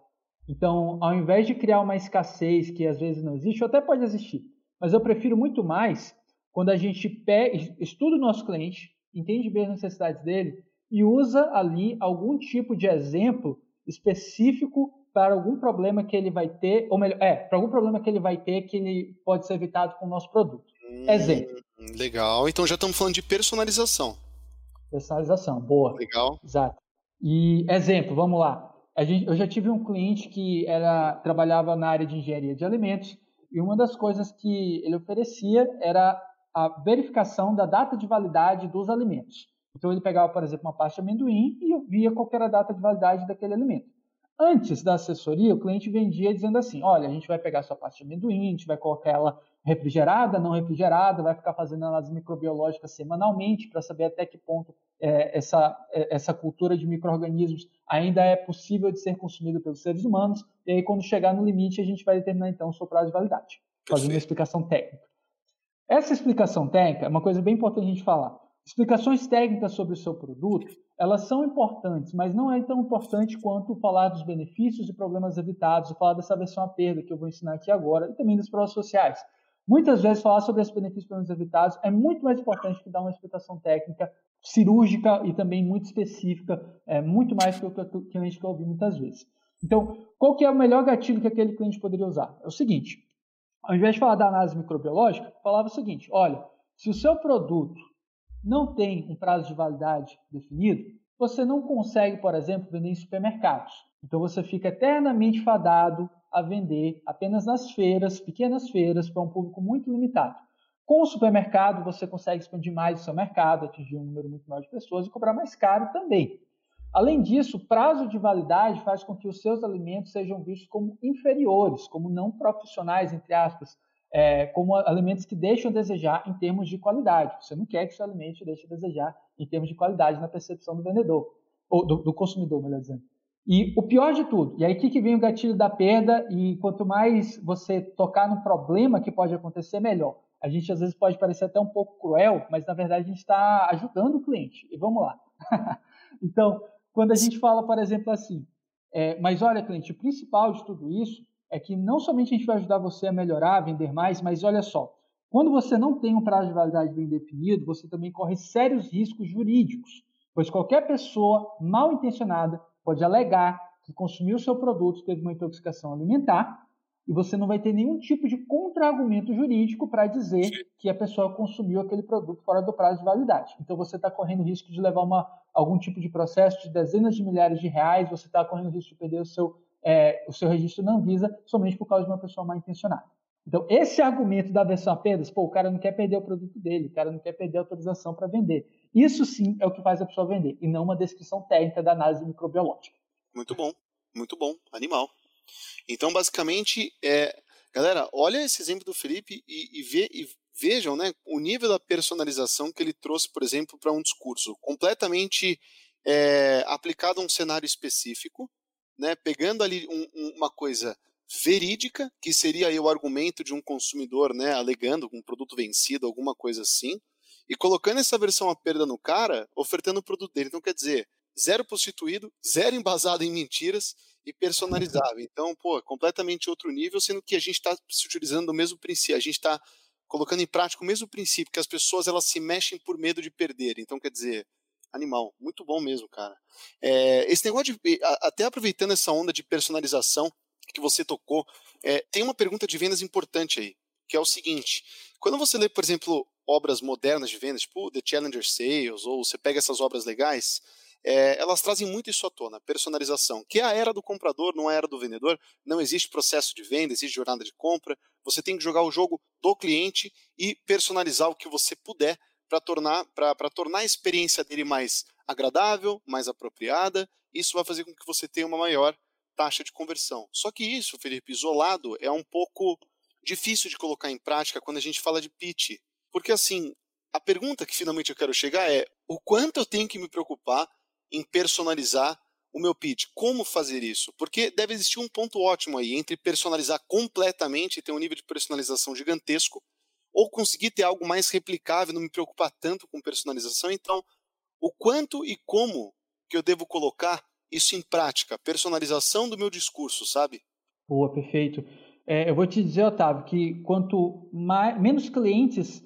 Então, ao invés de criar uma escassez que às vezes não existe, ou até pode existir, mas eu prefiro muito mais quando a gente pega, estuda o nosso cliente, entende bem as necessidades dele e usa ali algum tipo de exemplo específico para algum problema que ele vai ter, ou melhor, é, para algum problema que ele vai ter que ele pode ser evitado com o nosso produto. Hum, exemplo. Legal. Então já estamos falando de personalização. Personalização, boa. Legal. Exato. E exemplo, vamos lá. Gente, eu já tive um cliente que era trabalhava na área de engenharia de alimentos e uma das coisas que ele oferecia era a verificação da data de validade dos alimentos. Então ele pegava, por exemplo, uma pasta de amendoim e via qual era a data de validade daquele alimento. Antes da assessoria, o cliente vendia dizendo assim: olha, a gente vai pegar sua pasta de amendoim, a gente vai colocar ela refrigerada, não refrigerada, vai ficar fazendo análise microbiológica semanalmente para saber até que ponto é, essa, é, essa cultura de micro-organismos ainda é possível de ser consumida pelos seres humanos. E aí, quando chegar no limite, a gente vai determinar então o seu prazo de validade, fazendo uma explicação técnica. Essa explicação técnica é uma coisa bem importante a gente falar. Explicações técnicas sobre o seu produto, elas são importantes, mas não é tão importante quanto falar dos benefícios e problemas evitados, falar dessa versão à perda que eu vou ensinar aqui agora, e também das provas sociais. Muitas vezes falar sobre esses benefícios e problemas evitados é muito mais importante que dar uma explicação técnica cirúrgica e também muito específica, é muito mais que o que o cliente quer ouvir muitas vezes. Então, qual que é o melhor gatilho que aquele cliente poderia usar? É o seguinte, ao invés de falar da análise microbiológica, falava o seguinte: olha, se o seu produto não tem um prazo de validade definido, você não consegue, por exemplo, vender em supermercados. Então você fica eternamente fadado a vender apenas nas feiras, pequenas feiras, para um público muito limitado. Com o supermercado, você consegue expandir mais o seu mercado, atingir um número muito maior de pessoas e cobrar mais caro também. Além disso, o prazo de validade faz com que os seus alimentos sejam vistos como inferiores, como não profissionais, entre aspas, é, como alimentos que deixam a desejar em termos de qualidade. Você não quer que seu alimento deixe a desejar em termos de qualidade na percepção do vendedor, ou do, do consumidor, melhor dizendo. E o pior de tudo, e aí aqui que vem o gatilho da perda, e quanto mais você tocar no problema que pode acontecer, melhor. A gente às vezes pode parecer até um pouco cruel, mas na verdade a gente está ajudando o cliente. E vamos lá. então, quando a gente fala, por exemplo, assim, é, mas olha, cliente, o principal de tudo isso é que não somente a gente vai ajudar você a melhorar, a vender mais, mas olha só, quando você não tem um prazo de validade bem definido, você também corre sérios riscos jurídicos, pois qualquer pessoa mal intencionada pode alegar que consumiu o seu produto teve uma intoxicação alimentar e você não vai ter nenhum tipo de contra-argumento jurídico para dizer que a pessoa consumiu aquele produto fora do prazo de validade. Então você está correndo risco de levar uma, algum tipo de processo de dezenas de milhares de reais, você está correndo risco de perder o seu, é, o seu registro na Anvisa somente por causa de uma pessoa mal intencionada. Então, esse argumento da versão a perdas, pô, o cara não quer perder o produto dele, o cara não quer perder a autorização para vender. Isso sim é o que faz a pessoa vender, e não uma descrição técnica da análise microbiológica. Muito bom, muito bom, animal. Então, basicamente, é, galera, olha esse exemplo do Felipe e, e, ve, e vejam né, o nível da personalização que ele trouxe, por exemplo, para um discurso completamente é, aplicado a um cenário específico, né, pegando ali um, um, uma coisa verídica, que seria aí o argumento de um consumidor né, alegando um produto vencido, alguma coisa assim, e colocando essa versão a perda no cara, ofertando o produto dele. Então, quer dizer, zero prostituído, zero embasado em mentiras e personalizável. Então, pô, completamente outro nível, sendo que a gente está se utilizando do mesmo princípio, a gente está colocando em prática o mesmo princípio, que as pessoas elas se mexem por medo de perder. Então, quer dizer, animal, muito bom mesmo, cara. É, esse negócio de, até aproveitando essa onda de personalização, que você tocou. É, tem uma pergunta de vendas importante aí, que é o seguinte: quando você lê, por exemplo, obras modernas de vendas, tipo The Challenger Sales, ou você pega essas obras legais, é, elas trazem muito isso à tona, personalização, que é a era do comprador, não é a era do vendedor, não existe processo de venda, existe jornada de compra, você tem que jogar o jogo do cliente e personalizar o que você puder para tornar, tornar a experiência dele mais agradável, mais apropriada, isso vai fazer com que você tenha uma maior taxa de conversão. Só que isso, Felipe, isolado, é um pouco difícil de colocar em prática quando a gente fala de pitch. Porque assim, a pergunta que finalmente eu quero chegar é: o quanto eu tenho que me preocupar em personalizar o meu pitch? Como fazer isso? Porque deve existir um ponto ótimo aí entre personalizar completamente e ter um nível de personalização gigantesco, ou conseguir ter algo mais replicável, não me preocupar tanto com personalização. Então, o quanto e como que eu devo colocar isso em prática, personalização do meu discurso, sabe? Boa, perfeito. É, eu vou te dizer, Otávio, que quanto mais, menos clientes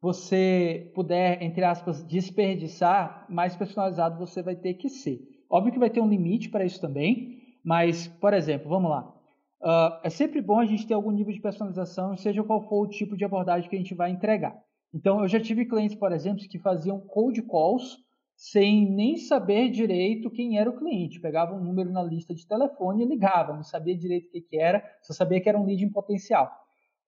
você puder, entre aspas, desperdiçar, mais personalizado você vai ter que ser. Óbvio que vai ter um limite para isso também, mas, por exemplo, vamos lá. Uh, é sempre bom a gente ter algum nível de personalização, seja qual for o tipo de abordagem que a gente vai entregar. Então, eu já tive clientes, por exemplo, que faziam cold calls sem nem saber direito quem era o cliente. Pegava um número na lista de telefone e ligava, não sabia direito o que, que era, só sabia que era um lead em potencial.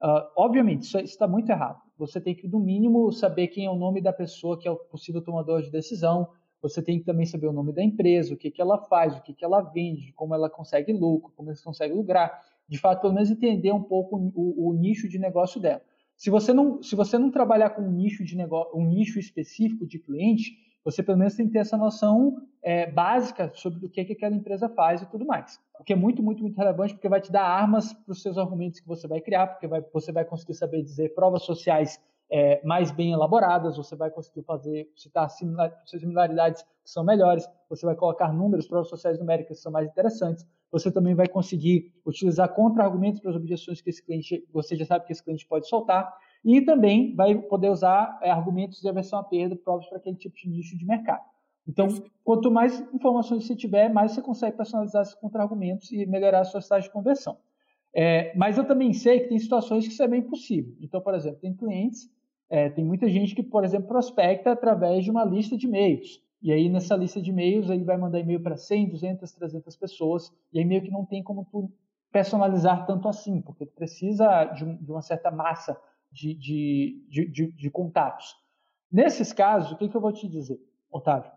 Uh, obviamente, isso está muito errado. Você tem que, no mínimo, saber quem é o nome da pessoa que é o possível tomador de decisão. Você tem que também saber o nome da empresa, o que, que ela faz, o que, que ela vende, como ela consegue lucro, como ela consegue lucrar. De fato, pelo menos entender um pouco o, o nicho de negócio dela. Se você não, se você não trabalhar com um nicho de negócio, um nicho específico de cliente, você pelo menos tem que ter essa noção é, básica sobre o que, que aquela empresa faz e tudo mais. O que é muito, muito, muito relevante, porque vai te dar armas para os seus argumentos que você vai criar, porque vai, você vai conseguir saber dizer provas sociais é, mais bem elaboradas, você vai conseguir fazer, citar similaridades que são melhores, você vai colocar números, provas sociais numéricas que são mais interessantes, você também vai conseguir utilizar contra-argumentos para as objeções que esse cliente, você já sabe que esse cliente pode soltar, e também vai poder usar é, argumentos de aversão à perda próprios para aquele tipo de nicho de mercado. Então, quanto mais informações você tiver, mais você consegue personalizar esses contra-argumentos e melhorar a sua taxa de conversão. É, mas eu também sei que tem situações que isso é bem possível. Então, por exemplo, tem clientes, é, tem muita gente que, por exemplo, prospecta através de uma lista de e-mails. E aí, nessa lista de e-mails, ele vai mandar e-mail para 100, 200, 300 pessoas, e aí meio que não tem como tu personalizar tanto assim, porque tu precisa de, um, de uma certa massa de, de, de, de, contatos. Nesses casos, o que, que eu vou te dizer, Otávio?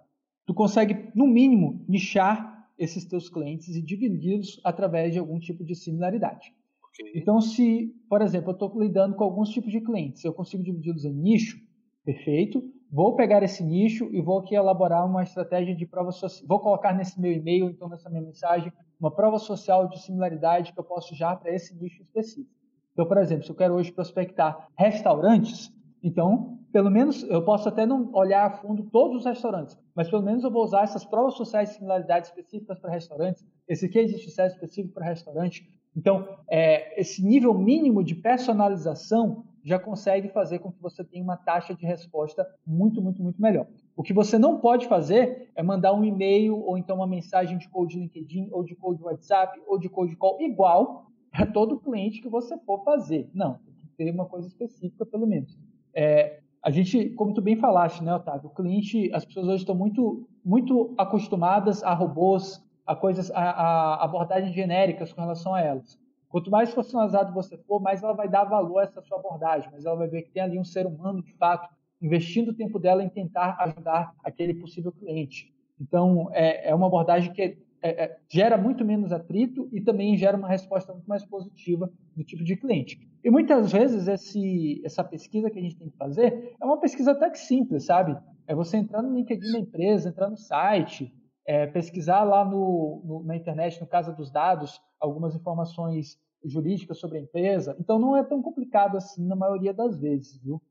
Tu consegue, no mínimo, nichar esses teus clientes e dividi-los através de algum tipo de similaridade. Okay. Então, se, por exemplo, eu estou lidando com alguns tipos de clientes, eu consigo dividi-los em nicho, perfeito. Vou pegar esse nicho e vou aqui elaborar uma estratégia de prova social. Vou colocar nesse meu e-mail, então nessa minha mensagem, uma prova social de similaridade que eu posso usar para esse nicho específico. Então, por exemplo, se eu quero hoje prospectar restaurantes, então, pelo menos, eu posso até não olhar a fundo todos os restaurantes, mas pelo menos eu vou usar essas provas sociais de similaridade específicas para restaurantes, esse case de sucesso específico para restaurante. Então, é, esse nível mínimo de personalização já consegue fazer com que você tenha uma taxa de resposta muito, muito, muito melhor. O que você não pode fazer é mandar um e-mail ou então uma mensagem de code LinkedIn ou de code WhatsApp ou de code call igual para todo cliente que você for fazer. Não, tem que ter uma coisa específica, pelo menos. É, a gente, como tu bem falaste, né, Otávio? O cliente, as pessoas hoje estão muito, muito acostumadas a robôs, a coisas, a, a abordagens genéricas com relação a elas. Quanto mais personalizado você for, mais ela vai dar valor a essa sua abordagem, mas ela vai ver que tem ali um ser humano, de fato, investindo o tempo dela em tentar ajudar aquele possível cliente. Então, é, é uma abordagem que é, é, gera muito menos atrito e também gera uma resposta muito mais positiva do tipo de cliente. E muitas vezes esse, essa pesquisa que a gente tem que fazer é uma pesquisa até que simples, sabe? É você entrar no LinkedIn da empresa, entrar no site, é, pesquisar lá no, no, na internet, no Casa dos Dados, algumas informações jurídicas sobre a empresa. Então não é tão complicado assim na maioria das vezes, viu?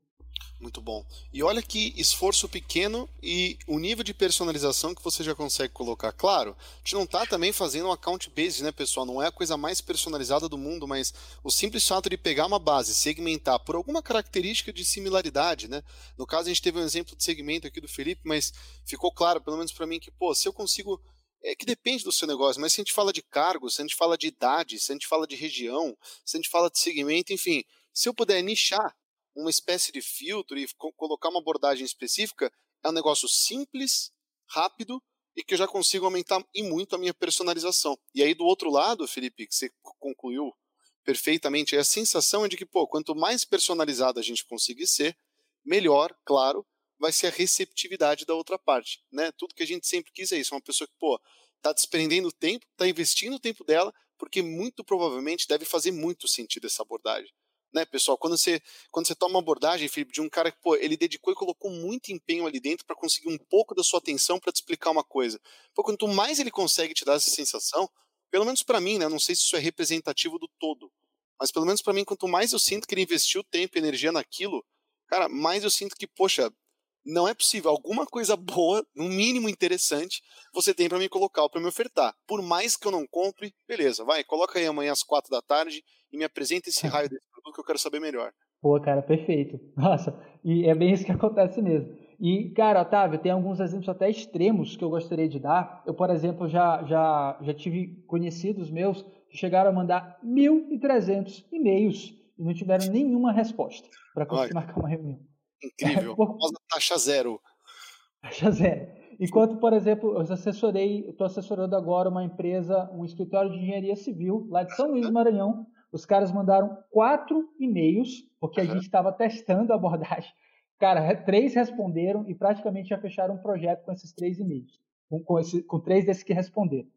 Muito bom. E olha que esforço pequeno e o nível de personalização que você já consegue colocar. Claro, a gente não está também fazendo um account base, né, pessoal? Não é a coisa mais personalizada do mundo, mas o simples fato de pegar uma base, segmentar por alguma característica de similaridade, né? No caso, a gente teve um exemplo de segmento aqui do Felipe, mas ficou claro, pelo menos para mim, que, pô, se eu consigo é que depende do seu negócio, mas se a gente fala de cargos, se a gente fala de idade, se a gente fala de região, se a gente fala de segmento, enfim, se eu puder nichar uma espécie de filtro e co colocar uma abordagem específica, é um negócio simples, rápido e que eu já consigo aumentar e muito a minha personalização. E aí do outro lado, Felipe, que você concluiu perfeitamente, a sensação é de que, pô, quanto mais personalizado a gente conseguir ser, melhor, claro, vai ser a receptividade da outra parte, né? Tudo que a gente sempre quis é isso, uma pessoa que, pô, tá desprendendo tempo, tá investindo o tempo dela, porque muito provavelmente deve fazer muito sentido essa abordagem. Né, pessoal, quando você, quando você toma uma abordagem, Felipe, de um cara que, pô, ele dedicou e colocou muito empenho ali dentro para conseguir um pouco da sua atenção para te explicar uma coisa. Pô, quanto mais ele consegue te dar essa sensação, pelo menos para mim, né, não sei se isso é representativo do todo, mas pelo menos para mim, quanto mais eu sinto que ele investiu tempo e energia naquilo, cara, mais eu sinto que, poxa, não é possível. Alguma coisa boa, no mínimo interessante, você tem para me colocar ou para me ofertar. Por mais que eu não compre, beleza, vai, coloca aí amanhã às quatro da tarde e me apresenta esse raio desse produto que eu quero saber melhor. Pô, cara, perfeito. Nossa, e é bem isso que acontece mesmo. E, cara, Otávio, tem alguns exemplos até extremos que eu gostaria de dar. Eu, por exemplo, já, já, já tive conhecidos meus que chegaram a mandar 1.300 e-mails e não tiveram nenhuma resposta para conseguir marcar uma reunião. Incrível. Por... taxa zero. Taxa zero. Enquanto, por exemplo, eu assessorei, estou assessorando agora uma empresa, um escritório de engenharia civil lá de São Luís do Maranhão. Os caras mandaram quatro e-mails, porque a gente estava testando a abordagem. Cara, três responderam e praticamente já fecharam um projeto com esses três e-mails, com, com, esse, com três desses que responderam.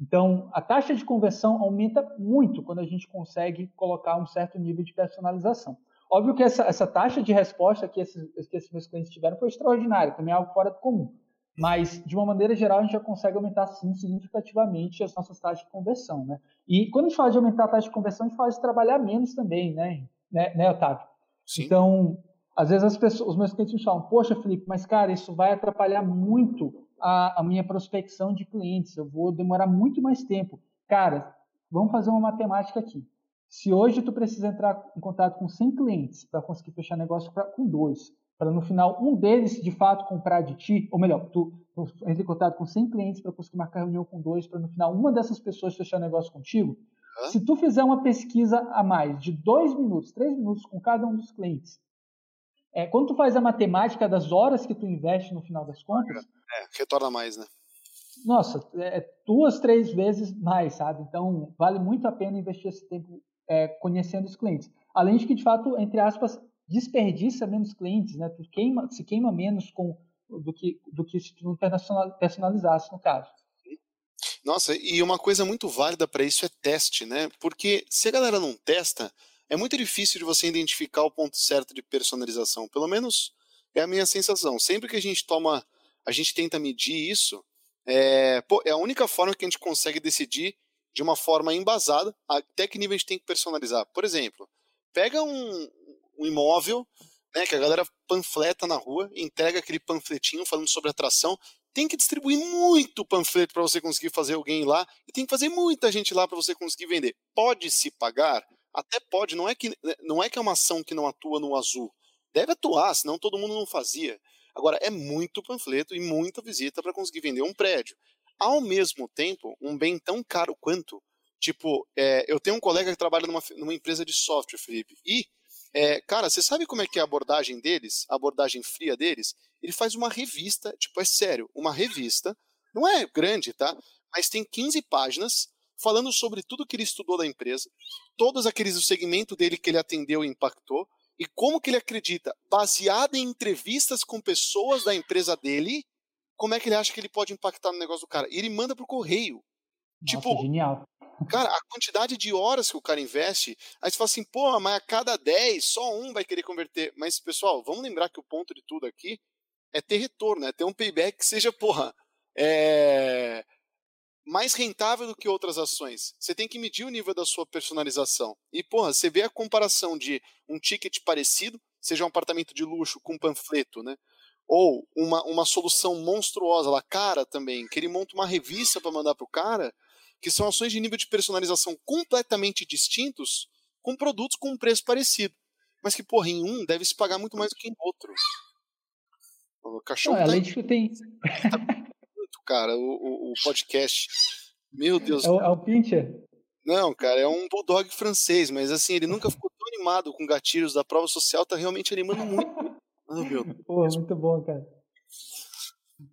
Então, a taxa de conversão aumenta muito quando a gente consegue colocar um certo nível de personalização. Óbvio que essa, essa taxa de resposta que esses, que esses meus clientes tiveram foi extraordinária, também é algo fora do comum. Mas, de uma maneira geral, a gente já consegue aumentar, sim, significativamente as nossas taxas de conversão, né? E quando a gente fala de aumentar a taxa de conversão, a gente fala de trabalhar menos também, né, né, né Otávio? Sim. Então, às vezes as pessoas, os meus clientes me falam, poxa, Felipe, mas, cara, isso vai atrapalhar muito a, a minha prospecção de clientes, eu vou demorar muito mais tempo. Cara, vamos fazer uma matemática aqui. Se hoje tu precisa entrar em contato com 100 clientes para conseguir fechar negócio pra, com dois, para no final um deles de fato comprar de ti, ou melhor, tu, tu entra em contato com 100 clientes para conseguir marcar reunião com dois, para no final uma dessas pessoas fechar negócio contigo, Hã? se tu fizer uma pesquisa a mais de dois minutos, três minutos com cada um dos clientes, é, quando tu faz a matemática das horas que tu investe no final das contas, é, retorna mais, né? Nossa, é, é duas, três vezes mais, sabe? Então vale muito a pena investir esse tempo é, conhecendo os clientes. Além de que, de fato, entre aspas, desperdiça menos clientes, né? Tu queima, se queima menos com do que, do que se tu personalizasse, no caso. Nossa, e uma coisa muito válida para isso é teste, né? Porque se a galera não testa, é muito difícil de você identificar o ponto certo de personalização. Pelo menos é a minha sensação. Sempre que a gente toma, a gente tenta medir isso, é, pô, é a única forma que a gente consegue decidir de uma forma embasada até que nível a gente tem que personalizar. Por exemplo, pega um, um imóvel né, que a galera panfleta na rua, entrega aquele panfletinho falando sobre atração, tem que distribuir muito panfleto para você conseguir fazer alguém lá e tem que fazer muita gente lá para você conseguir vender. Pode se pagar? Até pode, não é que não é que é uma ação que não atua no azul. Deve atuar, senão todo mundo não fazia. Agora é muito panfleto e muita visita para conseguir vender um prédio ao mesmo tempo, um bem tão caro quanto. Tipo, é, eu tenho um colega que trabalha numa, numa empresa de software, Felipe, e, é, cara, você sabe como é que é a abordagem deles, a abordagem fria deles? Ele faz uma revista, tipo, é sério, uma revista, não é grande, tá? Mas tem 15 páginas falando sobre tudo que ele estudou da empresa, todos aqueles o segmento dele que ele atendeu e impactou, e como que ele acredita, baseado em entrevistas com pessoas da empresa dele, como é que ele acha que ele pode impactar no negócio do cara? E ele manda pro correio. Nossa, tipo, genial. Cara, a quantidade de horas que o cara investe, aí você fala assim, pô, mas a cada 10, só um vai querer converter. Mas, pessoal, vamos lembrar que o ponto de tudo aqui é ter retorno, é ter um payback que seja, porra, é... mais rentável do que outras ações. Você tem que medir o nível da sua personalização. E, porra, você vê a comparação de um ticket parecido, seja um apartamento de luxo com um panfleto, né? ou uma, uma solução monstruosa lá, cara também, que ele monta uma revista para mandar pro cara, que são ações de nível de personalização completamente distintos, com produtos com um preço parecido. Mas que, porra, em um deve se pagar muito mais do que em outro. O cachorro Não, tá além de que tem. tá muito cara, o, o, podcast. Meu Deus. É o, é o Pincher? Não, cara, é um bulldog francês, mas assim, ele nunca ficou tão animado com gatilhos da prova social, tá realmente animando muito. Oh, meu Deus. Pô, muito bom, cara.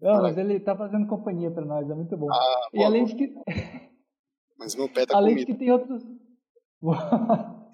Não, mas ele tá fazendo companhia para nós, é muito bom. Ah, e além de que. Mas meu pé tá Além comido. de que tem outros.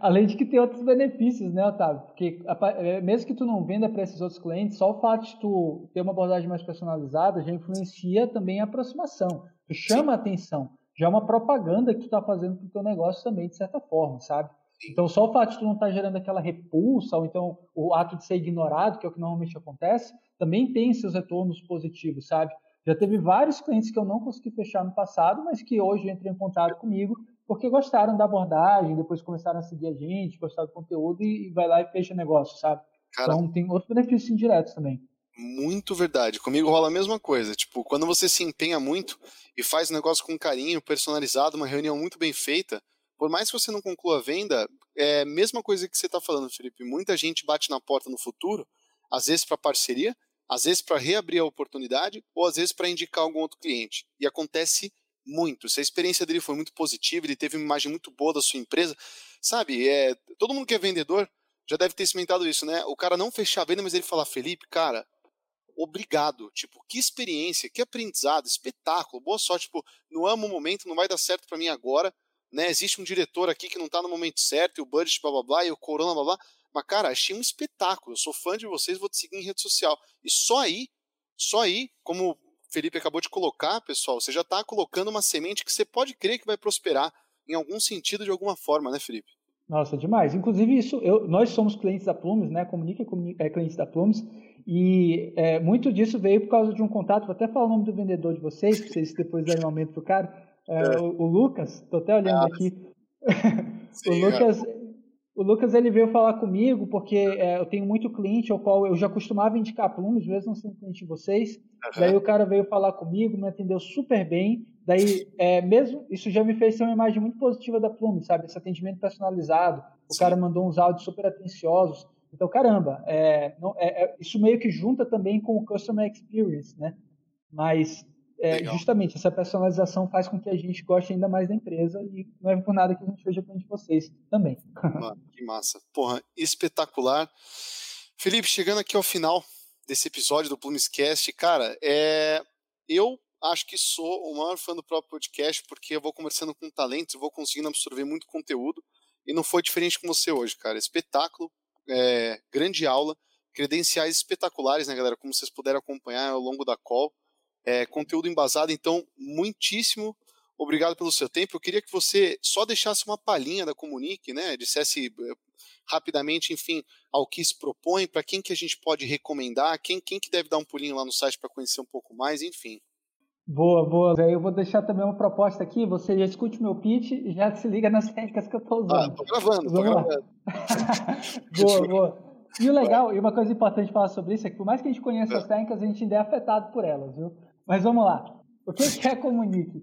Além de que tem outros benefícios, né, Otávio? Porque é, mesmo que tu não venda para esses outros clientes, só o fato de tu ter uma abordagem mais personalizada já influencia também a aproximação. Tu chama a atenção. Já é uma propaganda que tu está fazendo para o teu negócio também, de certa forma, sabe? Então, só o fato de tu não estar tá gerando aquela repulsa, ou então o ato de ser ignorado, que é o que normalmente acontece, também tem seus retornos positivos, sabe? Já teve vários clientes que eu não consegui fechar no passado, mas que hoje entram em contato comigo porque gostaram da abordagem, depois começaram a seguir a gente, gostaram do conteúdo e, vai lá e fecha negócio, sabe? Cara, então tem outros benefícios indiretos também. Muito verdade. Comigo rola a mesma coisa. Tipo, quando você se empenha muito e faz o negócio com carinho, personalizado, uma reunião muito bem feita, por mais que você não conclua a venda, é a mesma coisa que você está falando, Felipe. Muita gente bate na porta no futuro, às vezes para parceria, às vezes para reabrir a oportunidade, ou às vezes para indicar algum outro cliente. E acontece muito. Se a experiência dele foi muito positiva, ele teve uma imagem muito boa da sua empresa, sabe? É, todo mundo que é vendedor já deve ter experimentado isso, né? O cara não fechar a venda, mas ele falar, Felipe, cara, obrigado. Tipo, que experiência, que aprendizado, espetáculo, boa sorte. Tipo, não amo o momento, não vai dar certo para mim agora, né? Existe um diretor aqui que não tá no momento certo, e o budget, blá blá blá, e o corona, blá blá. Mas, cara, achei um espetáculo. Eu sou fã de vocês, vou te seguir em rede social. E só aí, só aí, como Felipe acabou de colocar, pessoal, você já está colocando uma semente que você pode crer que vai prosperar em algum sentido, de alguma forma, né, Felipe? Nossa, demais. Inclusive, isso, eu, nós somos clientes da Plumes, né? Comunica é cliente da Plumes. E é, muito disso veio por causa de um contato. Vou até falar o nome do vendedor de vocês, para vocês depois darem um aumento pro cara. É, é. O, o, Lucas, estou até olhando ah, aqui. Sim, o Lucas, o Lucas ele veio falar comigo porque é, eu tenho muito cliente ao qual eu já costumava indicar plumes, mesmo não sendo cliente de vocês. Uhum. Daí o cara veio falar comigo, me atendeu super bem. Daí, é, mesmo isso já me fez ter uma imagem muito positiva da Plume, sabe? Esse atendimento personalizado. O Sim. cara mandou uns áudios super atenciosos. Então, caramba, é, não, é, é isso meio que junta também com o Customer Experience, né? Mas é, justamente, essa personalização faz com que a gente goste ainda mais da empresa e não é por nada que a gente seja cliente de vocês também. Mano, que massa. Porra, espetacular. Felipe, chegando aqui ao final desse episódio do Plumescast, cara, é... eu acho que sou o maior fã do próprio podcast porque eu vou conversando com talentos, vou conseguindo absorver muito conteúdo e não foi diferente com você hoje, cara. Espetáculo, é... grande aula, credenciais espetaculares, né, galera? Como vocês puderam acompanhar ao longo da call é, conteúdo embasado. Então, muitíssimo obrigado pelo seu tempo. Eu queria que você só deixasse uma palhinha da Comunique, né? Dissesse eh, rapidamente, enfim, ao que se propõe, para quem que a gente pode recomendar, quem, quem que deve dar um pulinho lá no site para conhecer um pouco mais, enfim. Boa, boa. Eu vou deixar também uma proposta aqui. Você já escute meu pitch e já se liga nas técnicas que eu estou usando. Ah, tô gravando, tô gravando. boa, boa. E o legal, e uma coisa importante falar sobre isso é que por mais que a gente conheça as técnicas, a gente ainda é afetado por elas, viu? Mas vamos lá. O que é a Comunique?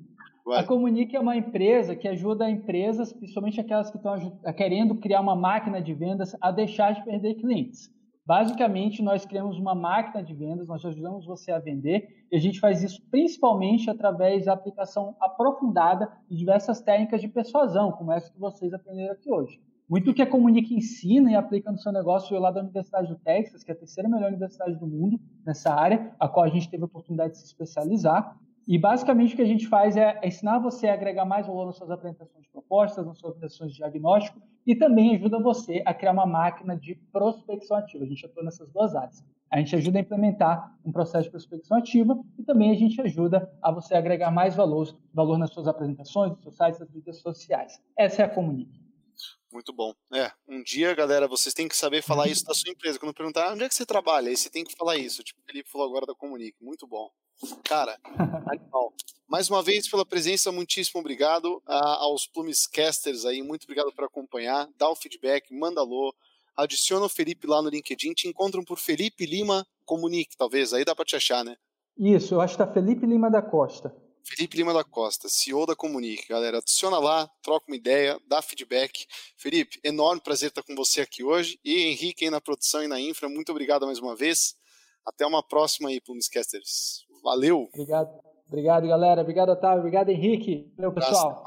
A Comunique é uma empresa que ajuda empresas, principalmente aquelas que estão querendo criar uma máquina de vendas, a deixar de perder clientes. Basicamente, nós criamos uma máquina de vendas, nós ajudamos você a vender e a gente faz isso principalmente através da aplicação aprofundada de diversas técnicas de persuasão, como essa que vocês aprenderam aqui hoje. Muito que a Comunique ensina e aplica no seu negócio veio lá da Universidade do Texas, que é a terceira melhor universidade do mundo nessa área, a qual a gente teve a oportunidade de se especializar. E basicamente o que a gente faz é ensinar você a agregar mais valor nas suas apresentações de propostas, nas suas apresentações de diagnóstico e também ajuda você a criar uma máquina de prospecção ativa. A gente atua nessas duas áreas. A gente ajuda a implementar um processo de prospecção ativa e também a gente ajuda a você agregar mais valor, valor nas suas apresentações, nos seus sites, nas mídias sociais. Essa é a Comunique. Muito bom. É, um dia, galera, vocês têm que saber falar isso da sua empresa. Quando perguntar ah, onde é que você trabalha, aí você tem que falar isso. Tipo, o Felipe falou agora da Comunique. Muito bom. Cara, animal. Mais uma vez pela presença, muitíssimo obrigado ah, aos Plumescasters aí, muito obrigado por acompanhar. Dá o feedback, manda alô, adiciona o Felipe lá no LinkedIn, te encontram por Felipe Lima Comunique, talvez, aí dá para te achar, né? Isso, eu acho que tá Felipe Lima da Costa. Felipe Lima da Costa, CEO da Comunique. Galera, adiciona lá, troca uma ideia, dá feedback. Felipe, enorme prazer estar com você aqui hoje. E Henrique aí na produção e na infra, muito obrigado mais uma vez. Até uma próxima aí, Plumescasters. Valeu! Obrigado. Obrigado, galera. Obrigado, Otávio. Obrigado, Henrique. Valeu, pessoal.